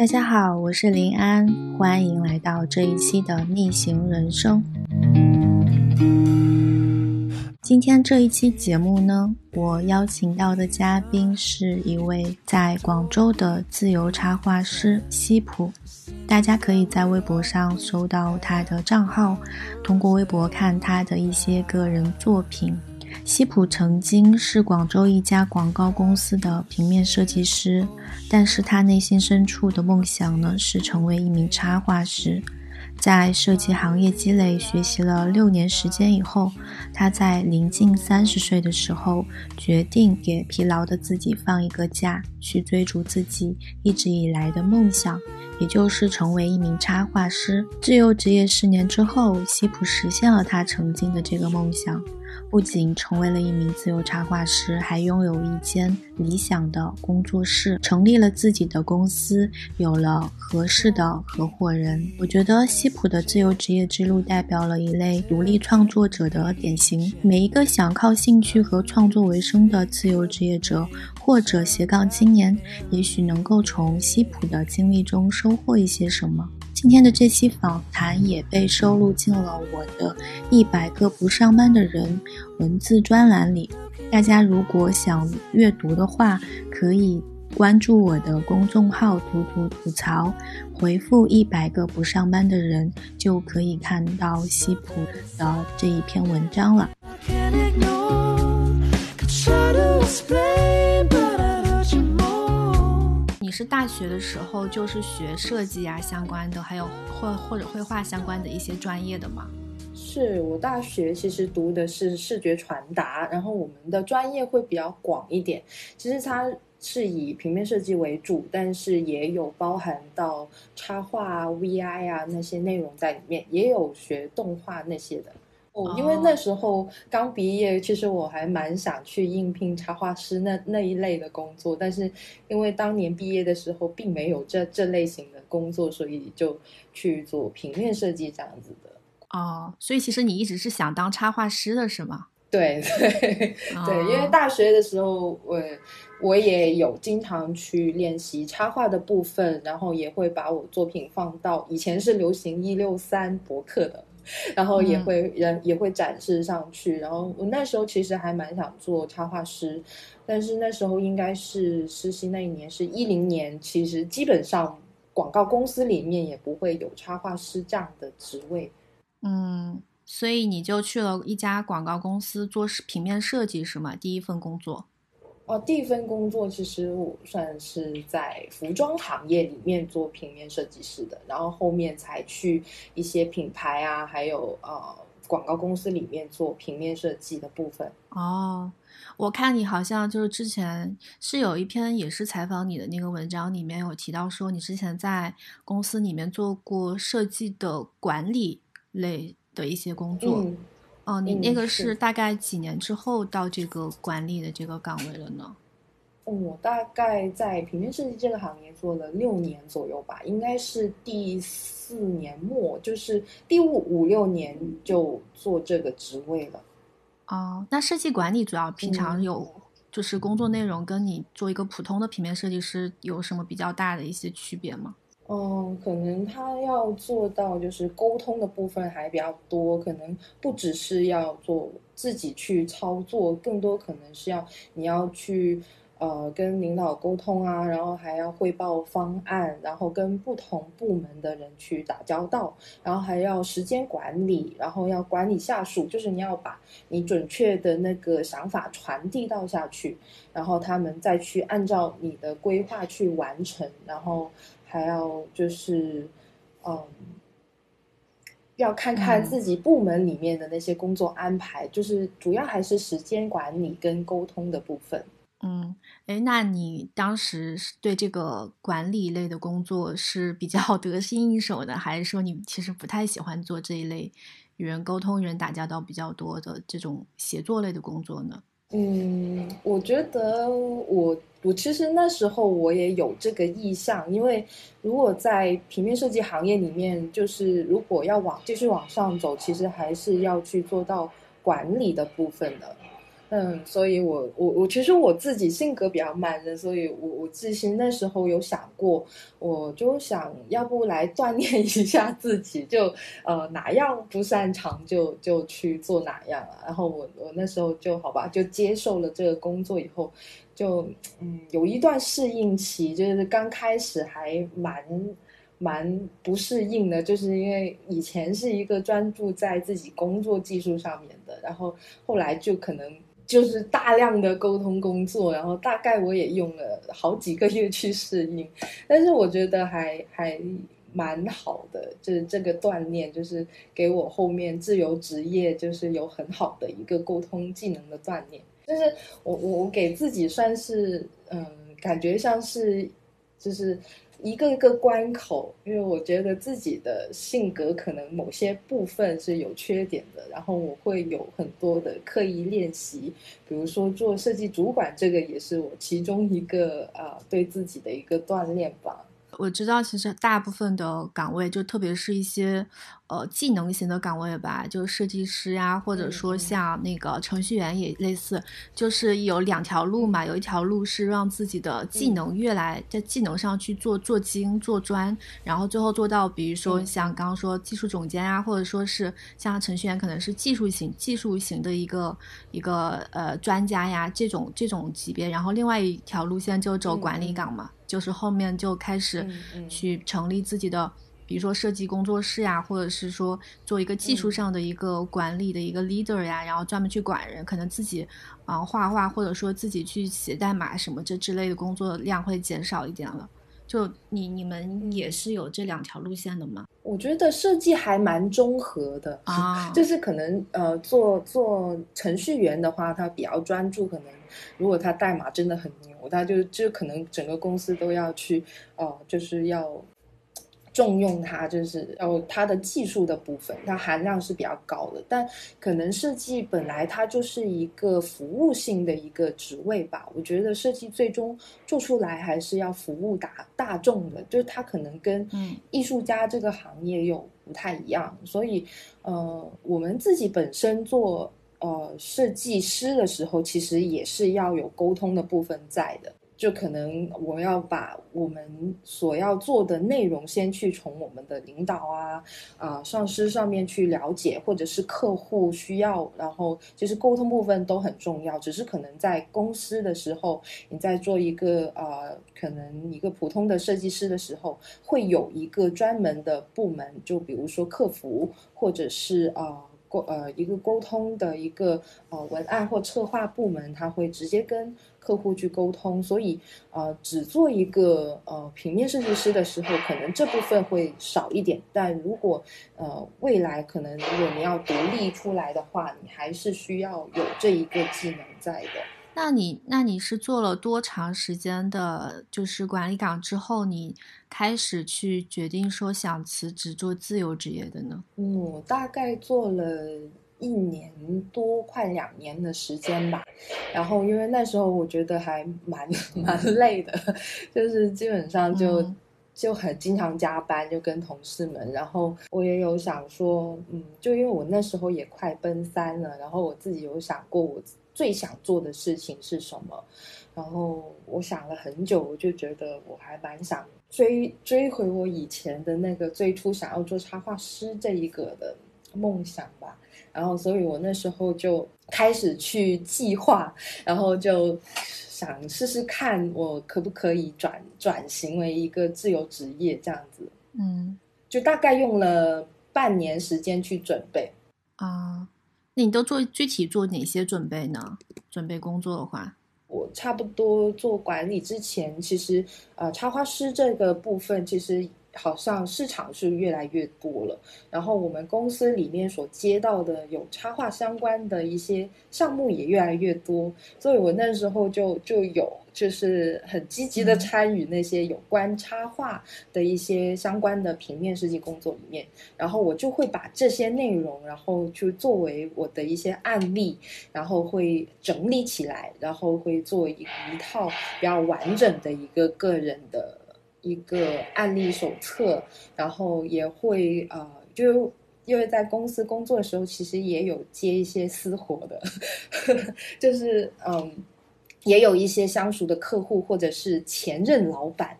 大家好，我是林安，欢迎来到这一期的逆行人生。今天这一期节目呢，我邀请到的嘉宾是一位在广州的自由插画师西普。大家可以在微博上搜到他的账号，通过微博看他的一些个人作品。西普曾经是广州一家广告公司的平面设计师，但是他内心深处的梦想呢是成为一名插画师。在设计行业积累学习了六年时间以后，他在临近三十岁的时候，决定给疲劳的自己放一个假，去追逐自己一直以来的梦想，也就是成为一名插画师。自由职业十年之后，西普实现了他曾经的这个梦想。不仅成为了一名自由插画师，还拥有一间理想的工作室，成立了自己的公司，有了合适的合伙人。我觉得西普的自由职业之路代表了一类独立创作者的典型。每一个想靠兴趣和创作为生的自由职业者或者斜杠青年，也许能够从西普的经历中收获一些什么。今天的这期访谈也被收录进了我的一百个不上班的人文字专栏里。大家如果想阅读的话，可以关注我的公众号“吐吐吐槽”，回复“一百个不上班的人”，就可以看到西普的这一篇文章了。是大学的时候就是学设计啊相关的，还有或或者绘画相关的一些专业的吗？是我大学其实读的是视觉传达，然后我们的专业会比较广一点。其实它是以平面设计为主，但是也有包含到插画啊、VI 啊那些内容在里面，也有学动画那些的。哦，因为那时候刚毕业，其实我还蛮想去应聘插画师那那一类的工作，但是因为当年毕业的时候并没有这这类型的工作，所以就去做平面设计这样子的。哦，所以其实你一直是想当插画师的是吗？对 对对，因为大学的时候我我也有经常去练习插画的部分，然后也会把我作品放到以前是流行一六三博客的。然后也会也也会展示上去，然后我那时候其实还蛮想做插画师，但是那时候应该是实习那一年是一零年，其实基本上广告公司里面也不会有插画师这样的职位。嗯，所以你就去了一家广告公司做平面设计是吗？第一份工作。哦，第一份工作其实我算是在服装行业里面做平面设计师的，然后后面才去一些品牌啊，还有呃广告公司里面做平面设计的部分。哦，我看你好像就是之前是有一篇也是采访你的那个文章，里面有提到说你之前在公司里面做过设计的管理类的一些工作。哦，你那个是大概几年之后到这个管理的这个岗位了呢？我大概在平面设计这个行业做了六年左右吧，应该是第四年末，就是第五五六年就做这个职位了。哦，那设计管理主要平常有就是工作内容跟你做一个普通的平面设计师有什么比较大的一些区别吗？嗯，可能他要做到就是沟通的部分还比较多，可能不只是要做自己去操作，更多可能是要你要去呃跟领导沟通啊，然后还要汇报方案，然后跟不同部门的人去打交道，然后还要时间管理，然后要管理下属，就是你要把你准确的那个想法传递到下去，然后他们再去按照你的规划去完成，然后。还要就是，嗯，要看看自己部门里面的那些工作安排，就是主要还是时间管理跟沟通的部分。嗯，哎，那你当时对这个管理类的工作是比较 得心应手的，还是说你其实不太喜欢做这一类与人沟通、与人打交道比较多的这种协作类的工作呢？嗯，我觉得我我其实那时候我也有这个意向，因为如果在平面设计行业里面，就是如果要往继续往上走，其实还是要去做到管理的部分的。嗯，所以我我我其实我自己性格比较慢的，所以我我自己那时候有想过，我就想要不来锻炼一下自己，就呃哪样不擅长就就去做哪样啊。然后我我那时候就好吧，就接受了这个工作以后，就嗯有一段适应期，就是刚开始还蛮。蛮不适应的，就是因为以前是一个专注在自己工作技术上面的，然后后来就可能就是大量的沟通工作，然后大概我也用了好几个月去适应，但是我觉得还还蛮好的，就是这个锻炼，就是给我后面自由职业就是有很好的一个沟通技能的锻炼，就是我我我给自己算是嗯，感觉像是就是。一个一个关口，因为我觉得自己的性格可能某些部分是有缺点的，然后我会有很多的刻意练习，比如说做设计主管，这个也是我其中一个啊对自己的一个锻炼吧。我知道，其实大部分的岗位，就特别是一些。呃，技能型的岗位吧，就是设计师呀，或者说像那个程序员也类似，就是有两条路嘛。有一条路是让自己的技能越来在技能上去做做精做专，然后最后做到，比如说像刚刚说技术总监啊，或者说是像程序员可能是技术型技术型的一个一个呃专家呀，这种这种级别。然后另外一条路线就走管理岗嘛，就是后面就开始去成立自己的。比如说设计工作室呀，或者是说做一个技术上的一个管理的一个 leader 呀，然后专门去管人，可能自己啊画画，或者说自己去写代码什么这之类的工作量会减少一点了。就你你们也是有这两条路线的吗？我觉得设计还蛮综合的啊，就是可能呃做做程序员的话，他比较专注，可能如果他代码真的很牛，他就就可能整个公司都要去哦，就是要。重用它，就是哦，它的技术的部分，它含量是比较高的。但可能设计本来它就是一个服务性的一个职位吧。我觉得设计最终做出来还是要服务大大众的，就是它可能跟艺术家这个行业又不太一样。所以，呃，我们自己本身做呃设计师的时候，其实也是要有沟通的部分在的。就可能我要把我们所要做的内容先去从我们的领导啊啊上司上面去了解，或者是客户需要，然后其实沟通部分都很重要。只是可能在公司的时候，你在做一个呃可能一个普通的设计师的时候，会有一个专门的部门，就比如说客服，或者是啊。沟呃一个沟通的一个呃文案或策划部门，他会直接跟客户去沟通，所以呃只做一个呃平面设计师的时候，可能这部分会少一点。但如果呃未来可能如果你要独立出来的话，你还是需要有这一个技能在的。那你那你是做了多长时间的，就是管理岗之后，你开始去决定说想辞职做自由职业的呢？嗯，我大概做了一年多，快两年的时间吧。然后因为那时候我觉得还蛮 蛮累的，就是基本上就就很经常加班，就跟同事们。然后我也有想说，嗯，就因为我那时候也快奔三了，然后我自己有想过我。最想做的事情是什么？然后我想了很久，我就觉得我还蛮想追追回我以前的那个最初想要做插画师这一个的梦想吧。然后，所以我那时候就开始去计划，然后就想试试看我可不可以转转型为一个自由职业这样子。嗯，就大概用了半年时间去准备啊。你都做具体做哪些准备呢？准备工作的话，我差不多做管理之前，其实呃，插花师这个部分其实。好像市场是越来越多了，然后我们公司里面所接到的有插画相关的一些项目也越来越多，所以我那时候就就有就是很积极的参与那些有关插画的一些相关的平面设计工作里面，然后我就会把这些内容，然后就作为我的一些案例，然后会整理起来，然后会做一一套比较完整的一个个人的。一个案例手册，然后也会呃，就因为在公司工作的时候，其实也有接一些私活的，就是嗯，也有一些相熟的客户或者是前任老板。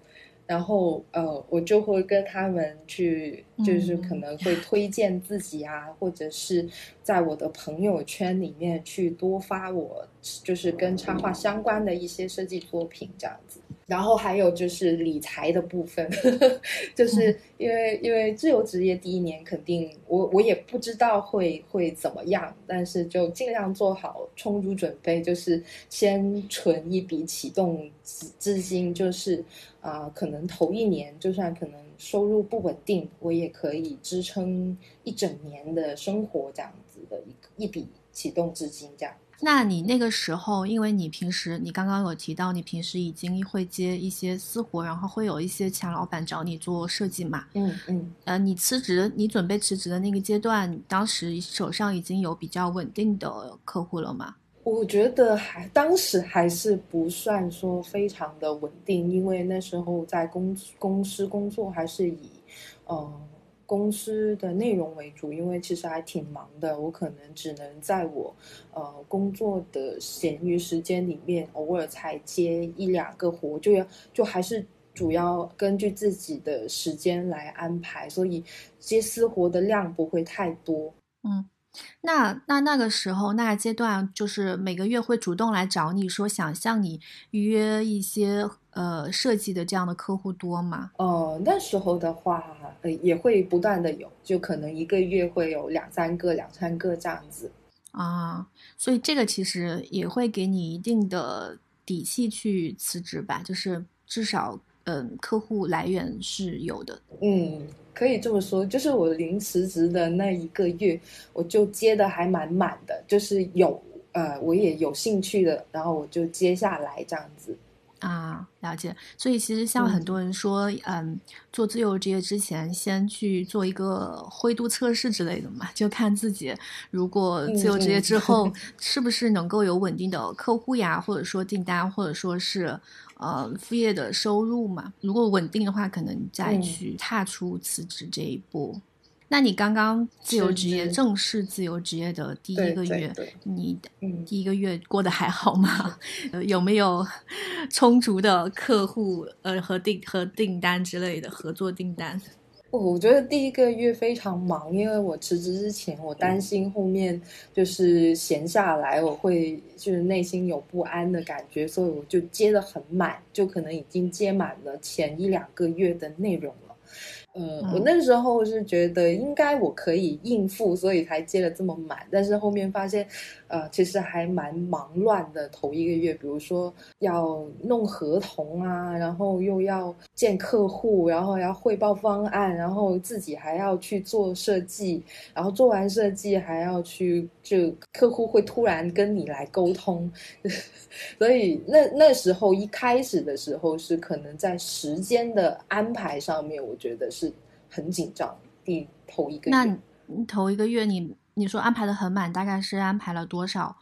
然后，呃，我就会跟他们去，就是可能会推荐自己啊，或者是在我的朋友圈里面去多发我，就是跟插画相关的一些设计作品这样子。然后还有就是理财的部分，就是因为因为自由职业第一年肯定我我也不知道会会怎么样，但是就尽量做好充足准备，就是先存一笔启动资资金，就是啊，可能头一年就算可能收入不稳定，我也可以支撑一整年的生活这样子的一一笔启动资金这样。那你那个时候，因为你平时你刚刚有提到，你平时已经会接一些私活，然后会有一些前老板找你做设计嘛？嗯嗯。呃，你辞职，你准备辞职的那个阶段，当时手上已经有比较稳定的客户了吗？我觉得还当时还是不算说非常的稳定，因为那时候在公公司工作还是以，嗯。公司的内容为主，因为其实还挺忙的，我可能只能在我呃工作的闲余时间里面，偶尔才接一两个活，就要就还是主要根据自己的时间来安排，所以接私活的量不会太多。嗯，那那那个时候那个阶段，就是每个月会主动来找你说想向你预约一些。呃，设计的这样的客户多吗？哦，那时候的话，呃，也会不断的有，就可能一个月会有两三个、两三个这样子啊。所以这个其实也会给你一定的底气去辞职吧，就是至少，嗯，客户来源是有的。嗯，可以这么说，就是我临辞职的那一个月，我就接的还蛮满的，就是有，呃，我也有兴趣的，然后我就接下来这样子。啊，了解。所以其实像很多人说，嗯，做自由职业之前，先去做一个灰度测试之类的嘛，就看自己如果自由职业之后 是不是能够有稳定的客户呀，或者说订单，或者说是呃副业的收入嘛。如果稳定的话，可能再去踏出辞职这一步。那你刚刚自由职业正式自由职业的第一个月，你第一个月过得还好吗？有没有 充足的客户呃和订和订单之类的合作订单？我觉得第一个月非常忙，因为我辞职之前，我担心后面就是闲下来，我会就是内心有不安的感觉，所以我就接的很满，就可能已经接满了前一两个月的内容了。嗯，我那时候是觉得应该我可以应付，所以才接的这么满。但是后面发现，呃，其实还蛮忙乱的。头一个月，比如说要弄合同啊，然后又要见客户，然后要汇报方案，然后自己还要去做设计，然后做完设计还要去，就客户会突然跟你来沟通，所以那那时候一开始的时候是可能在时间的安排上面，我觉得是。是很紧张，第头一个月。那头一个月，你你说安排的很满，大概是安排了多少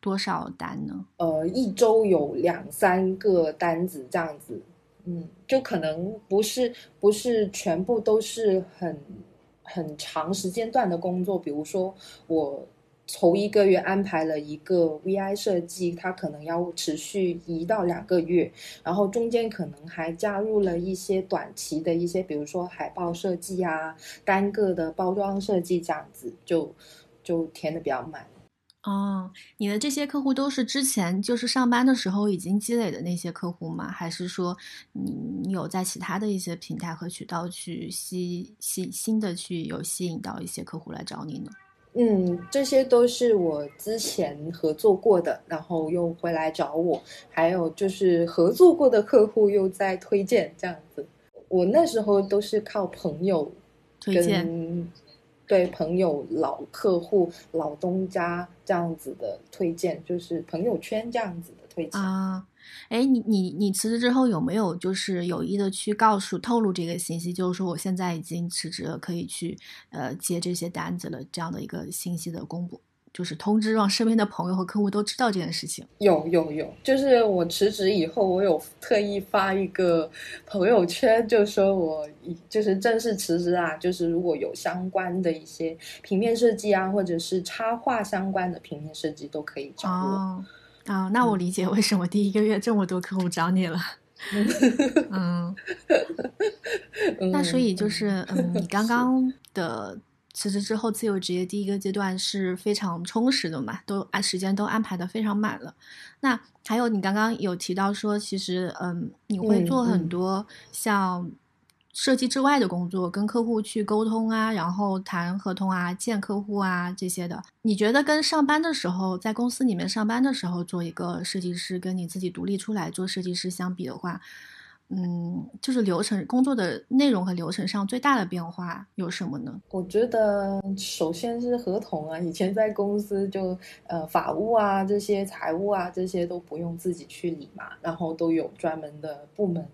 多少单呢？呃，一周有两三个单子这样子，嗯，就可能不是不是全部都是很很长时间段的工作，比如说我。头一个月安排了一个 VI 设计，它可能要持续一到两个月，然后中间可能还加入了一些短期的一些，比如说海报设计啊、单个的包装设计这样子，就就填的比较满。哦，你的这些客户都是之前就是上班的时候已经积累的那些客户吗？还是说你你有在其他的一些平台和渠道去吸吸新的去有吸引到一些客户来找你呢？嗯，这些都是我之前合作过的，然后又回来找我，还有就是合作过的客户又在推荐这样子。我那时候都是靠朋友推荐，对朋友、老客户、老东家这样子的推荐，就是朋友圈这样子的推荐啊。哎，你你你辞职之后有没有就是有意的去告诉透露这个信息？就是说我现在已经辞职了，可以去呃接这些单子了，这样的一个信息的公布。就是通知让身边的朋友和客户都知道这件事情？有有有，就是我辞职以后，我有特意发一个朋友圈，就说我就是正式辞职啊，就是如果有相关的一些平面设计啊，或者是插画相关的平面设计，都可以找我。啊，那我理解为什么第一个月这么多客户找你了。嗯，那所以就是，嗯，你 刚刚的辞职之后自由职业第一个阶段是非常充实的嘛，都按时间都安排的非常满了。那还有你刚刚有提到说，其实，嗯，你会做很多像。设计之外的工作，跟客户去沟通啊，然后谈合同啊，见客户啊这些的，你觉得跟上班的时候在公司里面上班的时候做一个设计师，跟你自己独立出来做设计师相比的话，嗯，就是流程工作的内容和流程上最大的变化有什么呢？我觉得首先是合同啊，以前在公司就呃法务啊这些财务啊这些都不用自己去理嘛，然后都有专门的部门，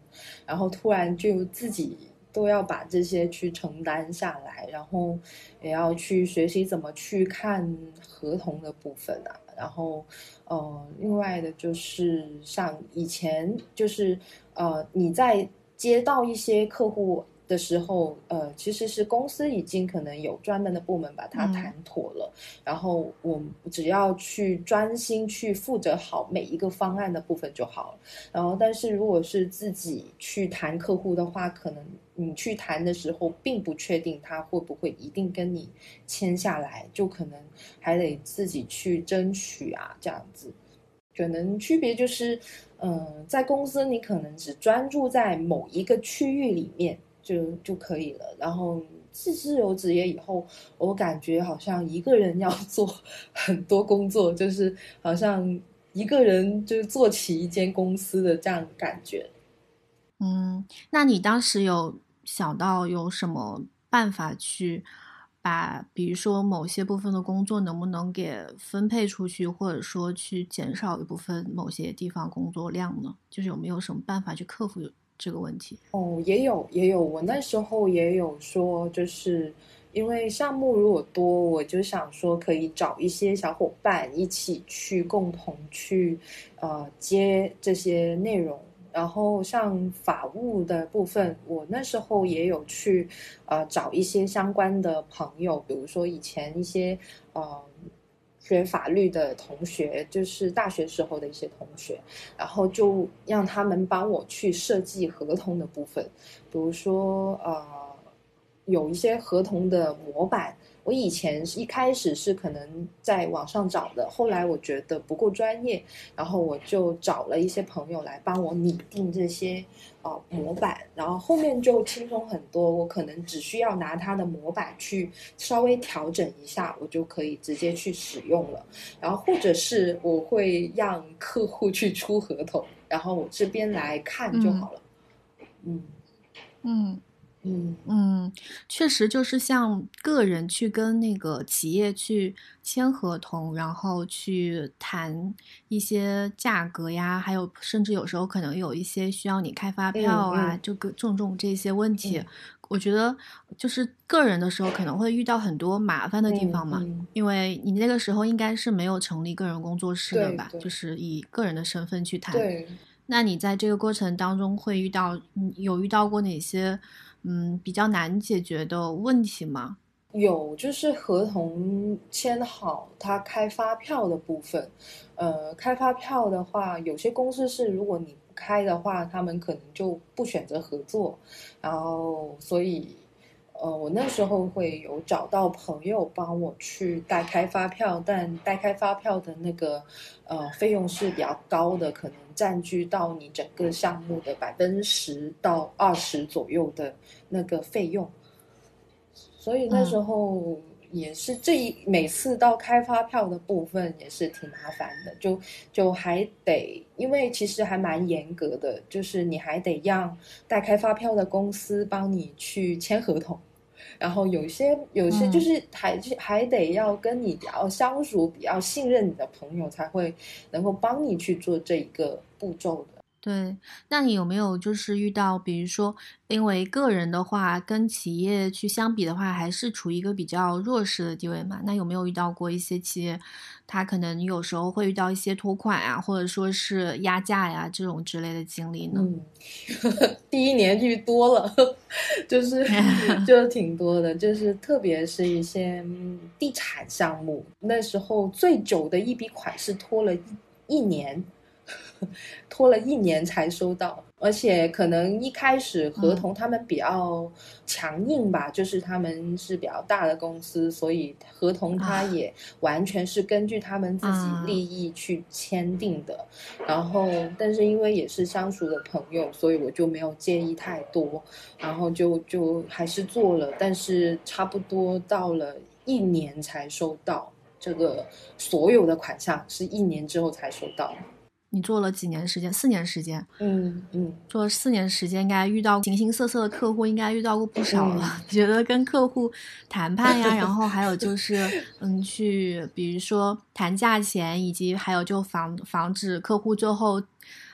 然后突然就自己。都要把这些去承担下来，然后也要去学习怎么去看合同的部分啊。然后，呃，另外的就是像以前，就是呃，你在接到一些客户。的时候，呃，其实是公司已经可能有专门的部门把它谈妥了，然后我只要去专心去负责好每一个方案的部分就好了。然后，但是如果是自己去谈客户的话，可能你去谈的时候并不确定他会不会一定跟你签下来，就可能还得自己去争取啊，这样子。可能区别就是，嗯，在公司你可能只专注在某一个区域里面。就就可以了。然后自自由职业以后，我感觉好像一个人要做很多工作，就是好像一个人就做起一间公司的这样感觉。嗯，那你当时有想到有什么办法去把，比如说某些部分的工作能不能给分配出去，或者说去减少一部分某些地方工作量呢？就是有没有什么办法去克服？这个问题哦，也有也有，我那时候也有说，就是因为项目如果多，我就想说可以找一些小伙伴一起去共同去呃接这些内容。然后像法务的部分，我那时候也有去呃找一些相关的朋友，比如说以前一些呃。学法律的同学，就是大学时候的一些同学，然后就让他们帮我去设计合同的部分，比如说呃，有一些合同的模板。我以前一开始是可能在网上找的，后来我觉得不够专业，然后我就找了一些朋友来帮我拟定这些呃模板，然后后面就轻松很多。我可能只需要拿它的模板去稍微调整一下，我就可以直接去使用了。然后或者是我会让客户去出合同，然后我这边来看就好了。嗯嗯。嗯嗯，确实就是像个人去跟那个企业去签合同，然后去谈一些价格呀，还有甚至有时候可能有一些需要你开发票啊，就各种种这些问题，我觉得就是个人的时候可能会遇到很多麻烦的地方嘛，因为你那个时候应该是没有成立个人工作室的吧，就。是以个人的身份去谈。那你在这个过程当中会遇到，有遇到过哪些？嗯，比较难解决的问题吗？有，就是合同签好，他开发票的部分。呃，开发票的话，有些公司是如果你不开的话，他们可能就不选择合作。然后，所以，呃，我那时候会有找到朋友帮我去代开发票，但代开发票的那个呃费用是比较高的，可能。占据到你整个项目的百分之十到二十左右的那个费用，所以那时候也是这一每次到开发票的部分也是挺麻烦的，就就还得因为其实还蛮严格的，就是你还得让代开发票的公司帮你去签合同。然后有些有些就是还还得要跟你比较相熟、比较信任你的朋友才会能够帮你去做这一个步骤的。对，那你有没有就是遇到，比如说，因为个人的话跟企业去相比的话，还是处于一个比较弱势的地位嘛？那有没有遇到过一些企业，他可能有时候会遇到一些拖款啊，或者说是压价呀这种之类的经历呢？嗯，第一年遇多了，就是就 挺多的，就是特别是一些地产项目，那时候最久的一笔款是拖了一一年。拖了一年才收到，而且可能一开始合同他们比较强硬吧，就是他们是比较大的公司，所以合同他也完全是根据他们自己利益去签订的。然后，但是因为也是相熟的朋友，所以我就没有介意太多，然后就就还是做了。但是差不多到了一年才收到这个所有的款项，是一年之后才收到。你做了几年时间？四年时间。嗯嗯，做了四年时间，应该遇到形形色色的客户，应该遇到过不少了。觉得跟客户谈判呀，然后还有就是，嗯，去比如说谈价钱，以及还有就防防止客户最后，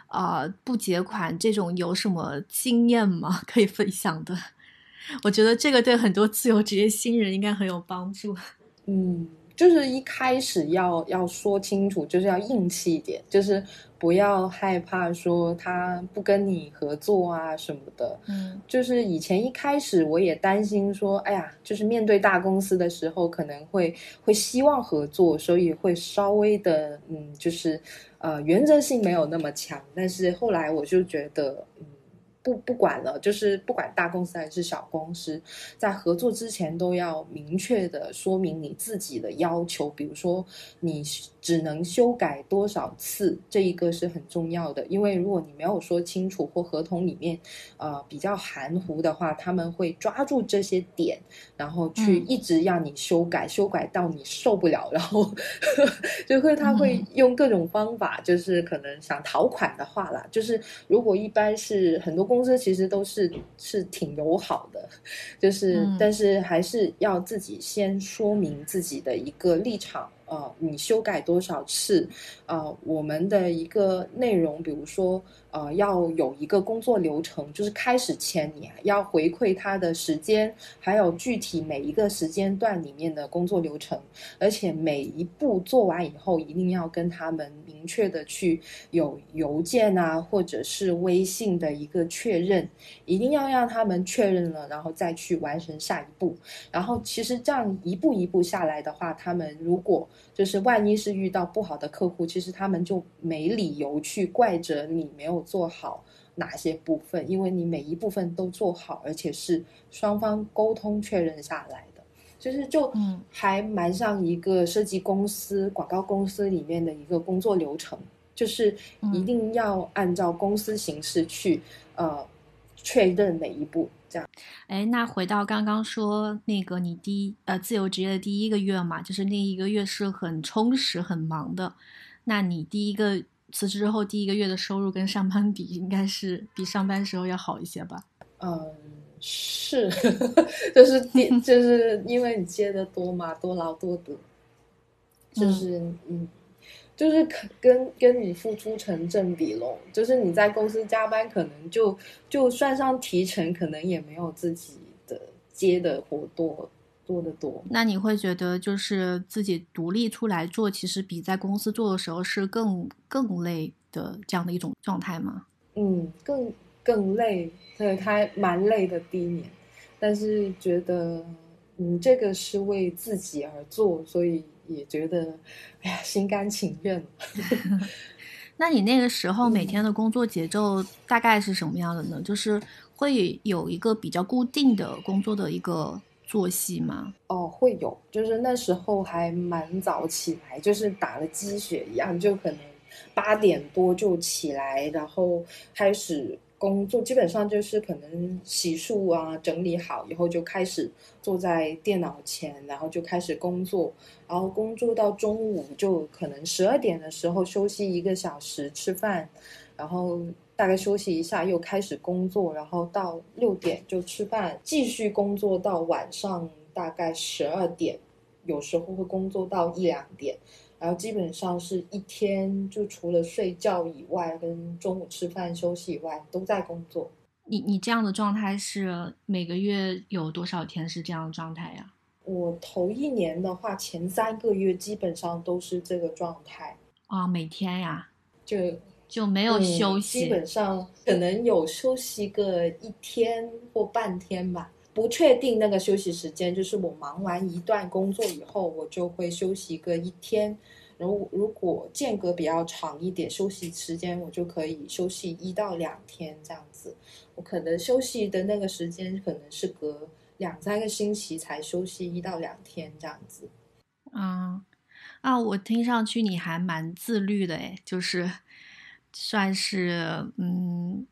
呃，不结款这种，有什么经验吗？可以分享的？我觉得这个对很多自由职业新人应该很有帮助。嗯。就是一开始要要说清楚，就是要硬气一点，就是不要害怕说他不跟你合作啊什么的。嗯，就是以前一开始我也担心说，哎呀，就是面对大公司的时候，可能会会希望合作，所以会稍微的，嗯，就是呃原则性没有那么强。但是后来我就觉得，嗯。不不管了，就是不管大公司还是小公司，在合作之前都要明确的说明你自己的要求，比如说你只能修改多少次，这一个是很重要的。因为如果你没有说清楚或合同里面，呃比较含糊的话，他们会抓住这些点，然后去一直让你修改，修改到你受不了，然后 就会他会用各种方法，就是可能想讨款的话啦，就是如果一般是很多。公司其实都是是挺友好的，就是但是还是要自己先说明自己的一个立场。呃，你修改多少次？呃，我们的一个内容，比如说，呃，要有一个工作流程，就是开始前你要回馈他的时间，还有具体每一个时间段里面的工作流程，而且每一步做完以后，一定要跟他们明确的去有邮件啊，或者是微信的一个确认，一定要让他们确认了，然后再去完成下一步。然后，其实这样一步一步下来的话，他们如果就是万一是遇到不好的客户，其他们就没理由去怪责你没有做好哪些部分，因为你每一部分都做好，而且是双方沟通确认下来的，就是就还蛮像一个设计公司、广告公司里面的一个工作流程，就是一定要按照公司形式去呃确认每一步。这样，哎，那回到刚刚说那个你第一呃自由职业的第一个月嘛，就是那一个月是很充实很忙的。那你第一个辞职之后第一个月的收入跟上班比，应该是比上班时候要好一些吧？嗯，是，就是 就是因为你接的多嘛，多劳多得，就是嗯。就是跟跟你付出成正比喽，就是你在公司加班，可能就就算上提成，可能也没有自己的接的活多多得多。那你会觉得，就是自己独立出来做，其实比在公司做的时候是更更累的这样的一种状态吗？嗯，更更累，对，他蛮累的第一年，但是觉得嗯，这个是为自己而做，所以。也觉得，哎呀，心甘情愿。那你那个时候每天的工作节奏大概是什么样的呢？就是会有一个比较固定的工作的一个作息吗？哦，会有，就是那时候还蛮早起来，就是打了鸡血一样，就可能八点多就起来，然后开始。工作基本上就是可能洗漱啊，整理好以后就开始坐在电脑前，然后就开始工作，然后工作到中午就可能十二点的时候休息一个小时吃饭，然后大概休息一下又开始工作，然后到六点就吃饭，继续工作到晚上大概十二点，有时候会工作到一两点。然后基本上是一天就除了睡觉以外，跟中午吃饭休息以外，都在工作。你你这样的状态是每个月有多少天是这样的状态呀？我头一年的话，前三个月基本上都是这个状态啊，每天呀，就就没有休息，基本上可能有休息个一天或半天吧，不确定那个休息时间，就是我忙完一段工作以后，我就会休息个一天。如如果间隔比较长一点，休息时间我就可以休息一到两天这样子。我可能休息的那个时间可能是隔两三个星期才休息一到两天这样子。嗯，啊，我听上去你还蛮自律的诶，就是算是嗯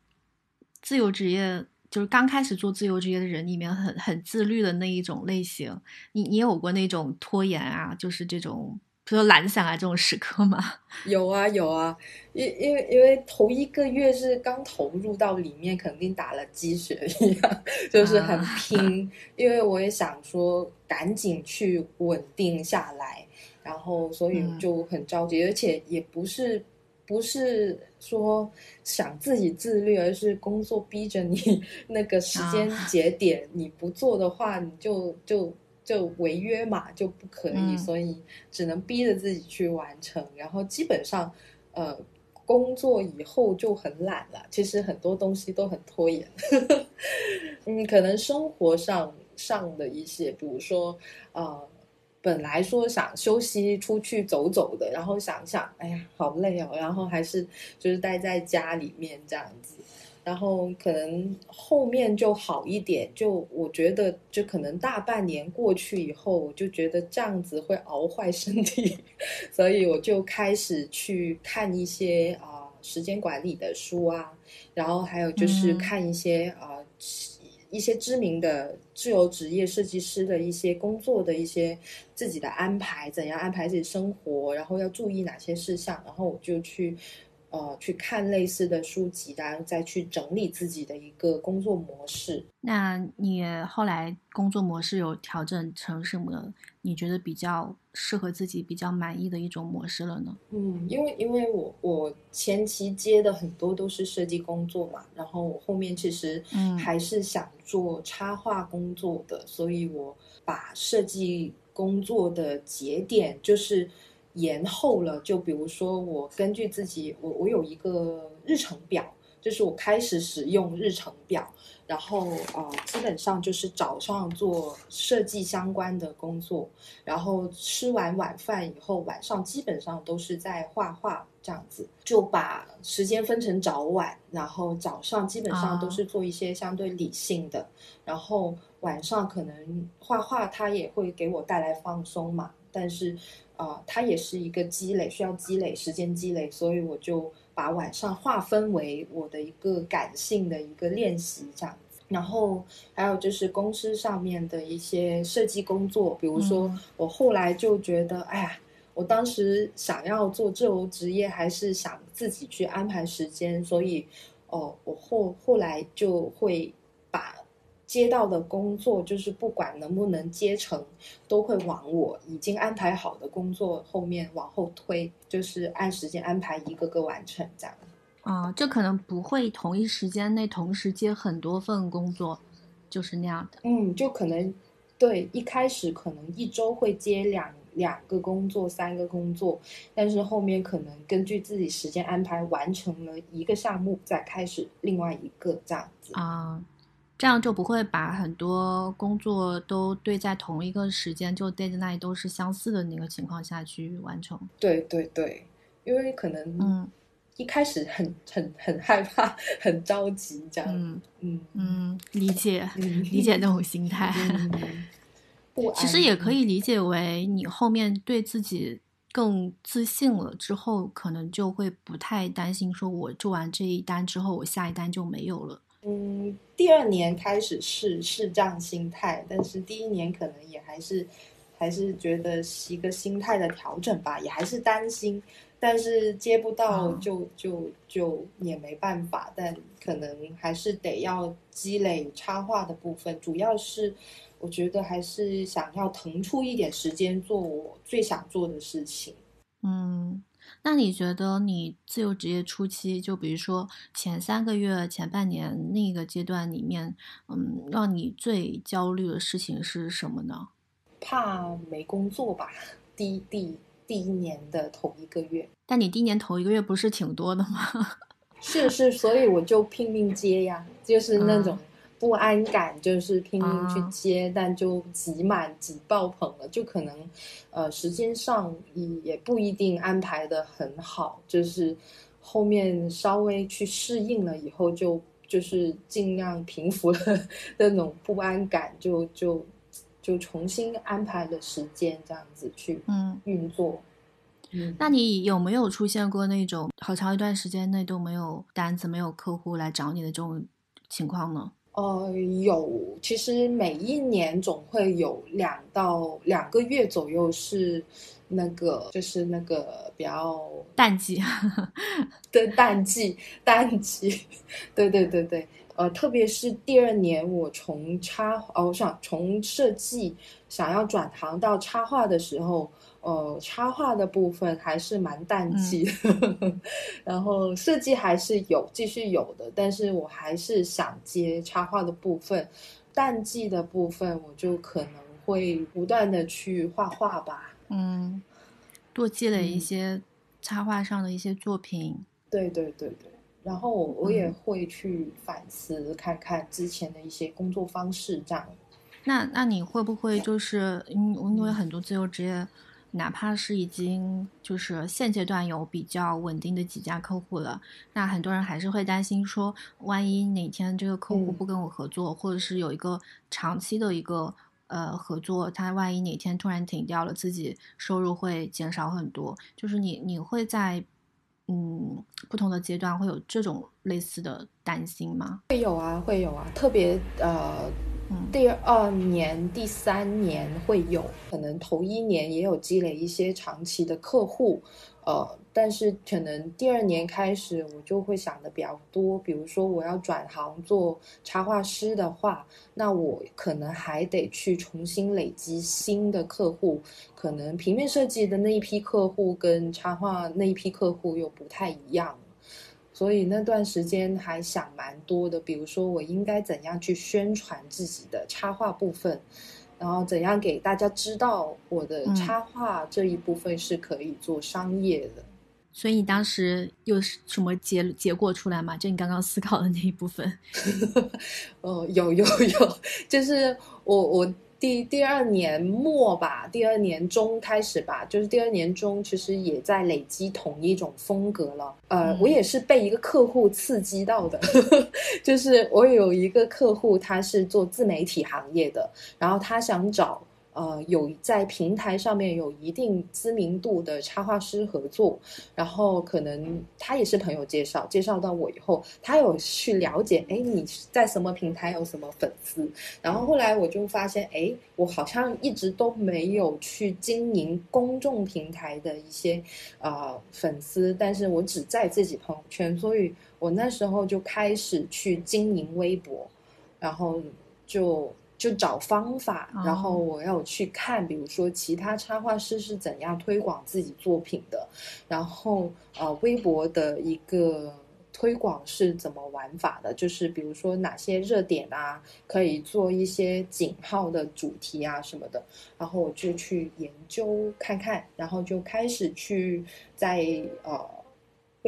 自由职业，就是刚开始做自由职业的人里面很很自律的那一种类型。你你有过那种拖延啊，就是这种。说懒散啊，这种时刻吗？有啊有啊，因因为因为头一个月是刚投入到里面，肯定打了鸡血一样，就是很拼。因为我也想说赶紧去稳定下来，然后所以就很着急，而且也不是不是说想自己自律，而是工作逼着你 那个时间节点，你不做的话，你就就。就违约嘛，就不可以，所以只能逼着自己去完成。然后基本上，呃，工作以后就很懒了。其实很多东西都很拖延。嗯，可能生活上上的一些，比如说，呃，本来说想休息出去走走的，然后想想，哎呀，好累哦，然后还是就是待在家里面这样子。然后可能后面就好一点，就我觉得，就可能大半年过去以后，我就觉得这样子会熬坏身体，所以我就开始去看一些啊时间管理的书啊，然后还有就是看一些啊一些知名的自由职业设计师的一些工作的一些自己的安排，怎样安排自己生活，然后要注意哪些事项，然后我就去。呃，去看类似的书籍，然后再去整理自己的一个工作模式。那你后来工作模式有调整成什么？你觉得比较适合自己、比较满意的一种模式了呢？嗯，因为因为我我前期接的很多都是设计工作嘛，然后我后面其实还是想做插画工作的，所以我把设计工作的节点就是。延后了，就比如说我根据自己，我我有一个日程表，就是我开始使用日程表，然后呃，基本上就是早上做设计相关的工作，然后吃完晚饭以后，晚上基本上都是在画画这样子，就把时间分成早晚，然后早上基本上都是做一些相对理性的，然后晚上可能画画，它也会给我带来放松嘛，但是。啊，它也是一个积累，需要积累时间积累，所以我就把晚上划分为我的一个感性的一个练习这样子。然后还有就是公司上面的一些设计工作，比如说我后来就觉得，哎呀，我当时想要做自由职业，还是想自己去安排时间，所以哦，我后后来就会把。接到的工作就是不管能不能接成，都会往我已经安排好的工作后面往后推，就是按时间安排一个个完成这样。啊，这可能不会同一时间内同时接很多份工作，就是那样的。嗯，就可能对一开始可能一周会接两两个工作、三个工作，但是后面可能根据自己时间安排完成了一个项目，再开始另外一个这样子啊。这样就不会把很多工作都堆在同一个时间，就 deadline 都是相似的那个情况下去完成。对对对，因为可能嗯一开始很很很害怕，很着急这样。嗯嗯嗯，理解理解那种心态。其实也可以理解为你后面对自己更自信了之后，可能就会不太担心，说我做完这一单之后，我下一单就没有了。嗯，第二年开始是是这样心态，但是第一年可能也还是还是觉得是一个心态的调整吧，也还是担心，但是接不到就就就也没办法，但可能还是得要积累插画的部分，主要是我觉得还是想要腾出一点时间做我最想做的事情。嗯，那你觉得你自由职业初期，就比如说前三个月、前半年那个阶段里面，嗯，让你最焦虑的事情是什么呢？怕没工作吧，第第第一年的头一个月。但你第一年头一个月不是挺多的吗？是是，所以我就拼命接呀，就是那种不安感，就是拼命去接，但就挤满挤爆棚了，就可能呃时间上也也不一定安排的很好，就是后面稍微去适应了以后，就就是尽量平复了那种不安感，就就就重新安排了时间，这样子去嗯运作。嗯那你有没有出现过那种好长一段时间内都没有单子、没有客户来找你的这种情况呢？呃，有，其实每一年总会有两到两个月左右是那个，就是那个比较淡季。对淡季，淡季，对对对对，呃，特别是第二年我从插，哦，我想从设计想要转行到插画的时候。呃，插画的部分还是蛮淡季，然后设计还是有继续有的，但是我还是想接插画的部分，淡季的部分我就可能会不断的去画画吧，嗯，多积累一些插画上的一些作品，对对对对，然后我也会去反思看看之前的一些工作方式，这样。那那你会不会就是因因为很多自由职业？哪怕是已经就是现阶段有比较稳定的几家客户了，那很多人还是会担心说，万一哪天这个客户不跟我合作，或者是有一个长期的一个呃合作，他万一哪天突然停掉了，自己收入会减少很多。就是你你会在嗯不同的阶段会有这种类似的担心吗？会有啊，会有啊，特别呃。第二年、第三年会有可能，头一年也有积累一些长期的客户，呃，但是可能第二年开始，我就会想的比较多。比如说，我要转行做插画师的话，那我可能还得去重新累积新的客户，可能平面设计的那一批客户跟插画那一批客户又不太一样。所以那段时间还想蛮多的，比如说我应该怎样去宣传自己的插画部分，然后怎样给大家知道我的插画这一部分是可以做商业的。所以你当时有什么结结果出来吗？就你刚刚思考的那一部分？哦，有有有，就是我我。第第二年末吧，第二年中开始吧，就是第二年中，其实也在累积同一种风格了。呃，我也是被一个客户刺激到的，就是我有一个客户，他是做自媒体行业的，然后他想找。呃，有在平台上面有一定知名度的插画师合作，然后可能他也是朋友介绍，介绍到我以后，他有去了解，哎，你在什么平台有什么粉丝？然后后来我就发现，哎，我好像一直都没有去经营公众平台的一些呃粉丝，但是我只在自己朋友圈，所以我那时候就开始去经营微博，然后就。就找方法，然后我要去看，比如说其他插画师是怎样推广自己作品的，然后呃，微博的一个推广是怎么玩法的，就是比如说哪些热点啊，可以做一些井号的主题啊什么的，然后我就去研究看看，然后就开始去在呃。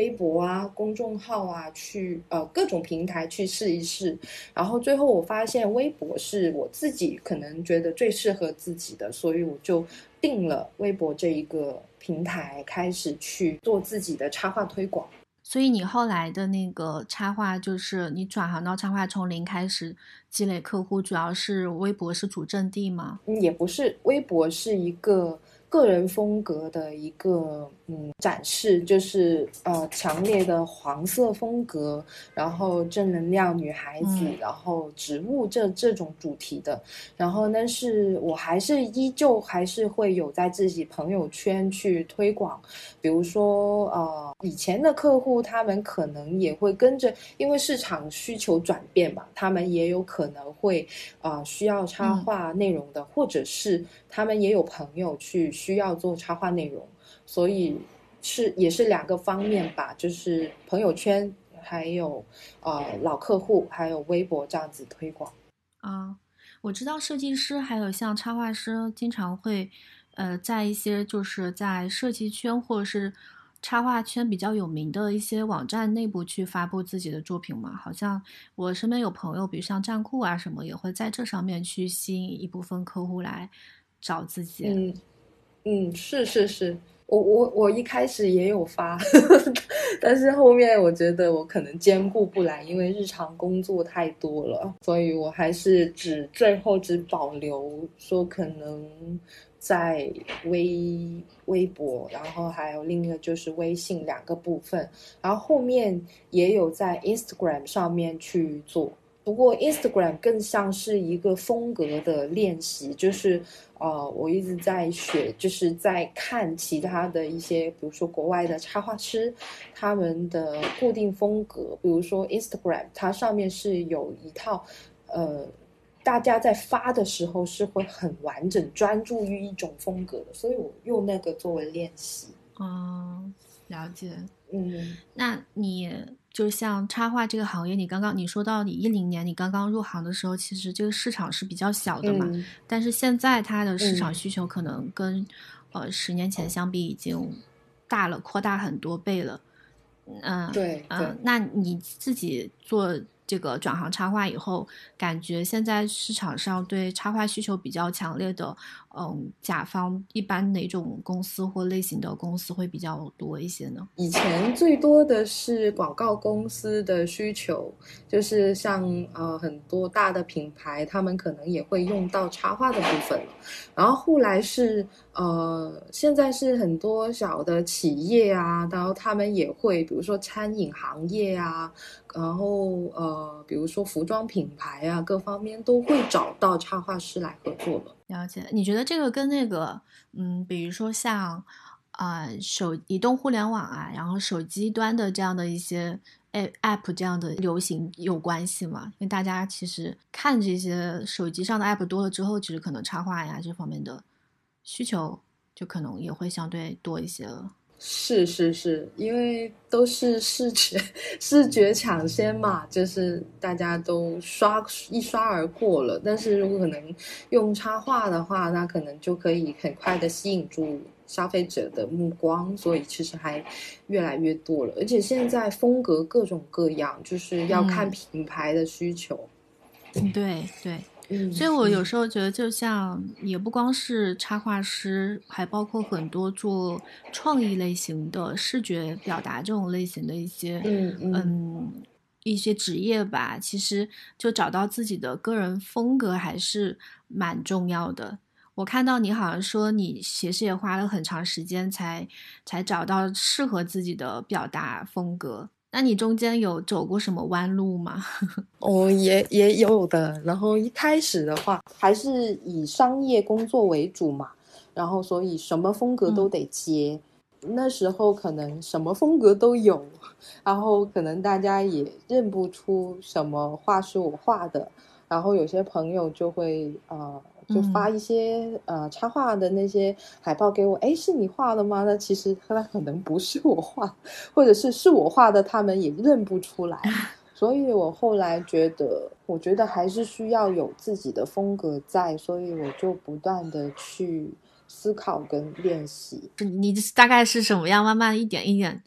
微博啊，公众号啊，去呃各种平台去试一试，然后最后我发现微博是我自己可能觉得最适合自己的，所以我就定了微博这一个平台，开始去做自己的插画推广。所以你后来的那个插画，就是你转行到插画，从零开始积累客户，主要是微博是主阵地吗？也不是，微博是一个。个人风格的一个嗯展示，就是呃强烈的黄色风格，然后正能量女孩子，然后植物这这种主题的，然后但是我还是依旧还是会有在自己朋友圈去推广，比如说呃以前的客户他们可能也会跟着，因为市场需求转变嘛，他们也有可能会啊需要插画内容的，或者是他们也有朋友去。需要做插画内容，所以是也是两个方面吧，就是朋友圈，还有呃老客户，还有微博这样子推广。啊，我知道设计师还有像插画师，经常会呃在一些就是在设计圈或者是。插画圈比较有名的一些网站内部去发布自己的作品嘛，好像我身边有朋友，比如像站酷啊什么，也会在这上面去吸引一部分客户来找自己。嗯嗯，是是是，我我我一开始也有发，但是后面我觉得我可能兼顾不来，因为日常工作太多了，所以我还是只最后只保留说可能。在微微博，然后还有另一个就是微信两个部分，然后后面也有在 Instagram 上面去做。不过 Instagram 更像是一个风格的练习，就是呃，我一直在学，就是在看其他的一些，比如说国外的插画师他们的固定风格，比如说 Instagram 它上面是有一套呃。大家在发的时候是会很完整、专注于一种风格的，所以我用那个作为练习。哦，了解。嗯，那你就像插画这个行业，你刚刚你说到你一零年你刚刚入行的时候，其实这个市场是比较小的嘛。但是现在它的市场需求可能跟呃十年前相比已经大了，扩大很多倍了。嗯，对，嗯，那你自己做。这个转行插画以后，感觉现在市场上对插画需求比较强烈的，嗯，甲方一般哪种公司或类型的公司会比较多一些呢？以前最多的是广告公司的需求，就是像呃很多大的品牌，他们可能也会用到插画的部分然后后来是呃，现在是很多小的企业啊，然后他们也会，比如说餐饮行业啊。然后呃，比如说服装品牌啊，各方面都会找到插画师来合作了。了解，你觉得这个跟那个嗯，比如说像啊手移动互联网啊，然后手机端的这样的一些 app 这样的流行有关系吗？因为大家其实看这些手机上的 app 多了之后，其实可能插画呀这方面的需求就可能也会相对多一些了。是是是，因为都是视觉视觉抢先嘛，就是大家都刷一刷而过了。但是如果可能用插画的话，那可能就可以很快的吸引住消费者的目光，所以其实还越来越多了。而且现在风格各种各样，就是要看品牌的需求。嗯，对对。所以，我有时候觉得，就像也不光是插画师，还包括很多做创意类型的视觉表达这种类型的一些，嗯嗯，一些职业吧。其实，就找到自己的个人风格还是蛮重要的。我看到你好像说，你其实也花了很长时间才才找到适合自己的表达风格。那你中间有走过什么弯路吗？哦，也也有的。然后一开始的话，还是以商业工作为主嘛，然后所以什么风格都得接。那时候可能什么风格都有，然后可能大家也认不出什么画是我画的，然后有些朋友就会呃。就发一些呃插画的那些海报给我，哎，是你画的吗？那其实他可能不是我画，或者是是我画的，他们也认不出来。所以我后来觉得，我觉得还是需要有自己的风格在，所以我就不断的去思考跟练习。你大概是什么样？慢慢一点一点。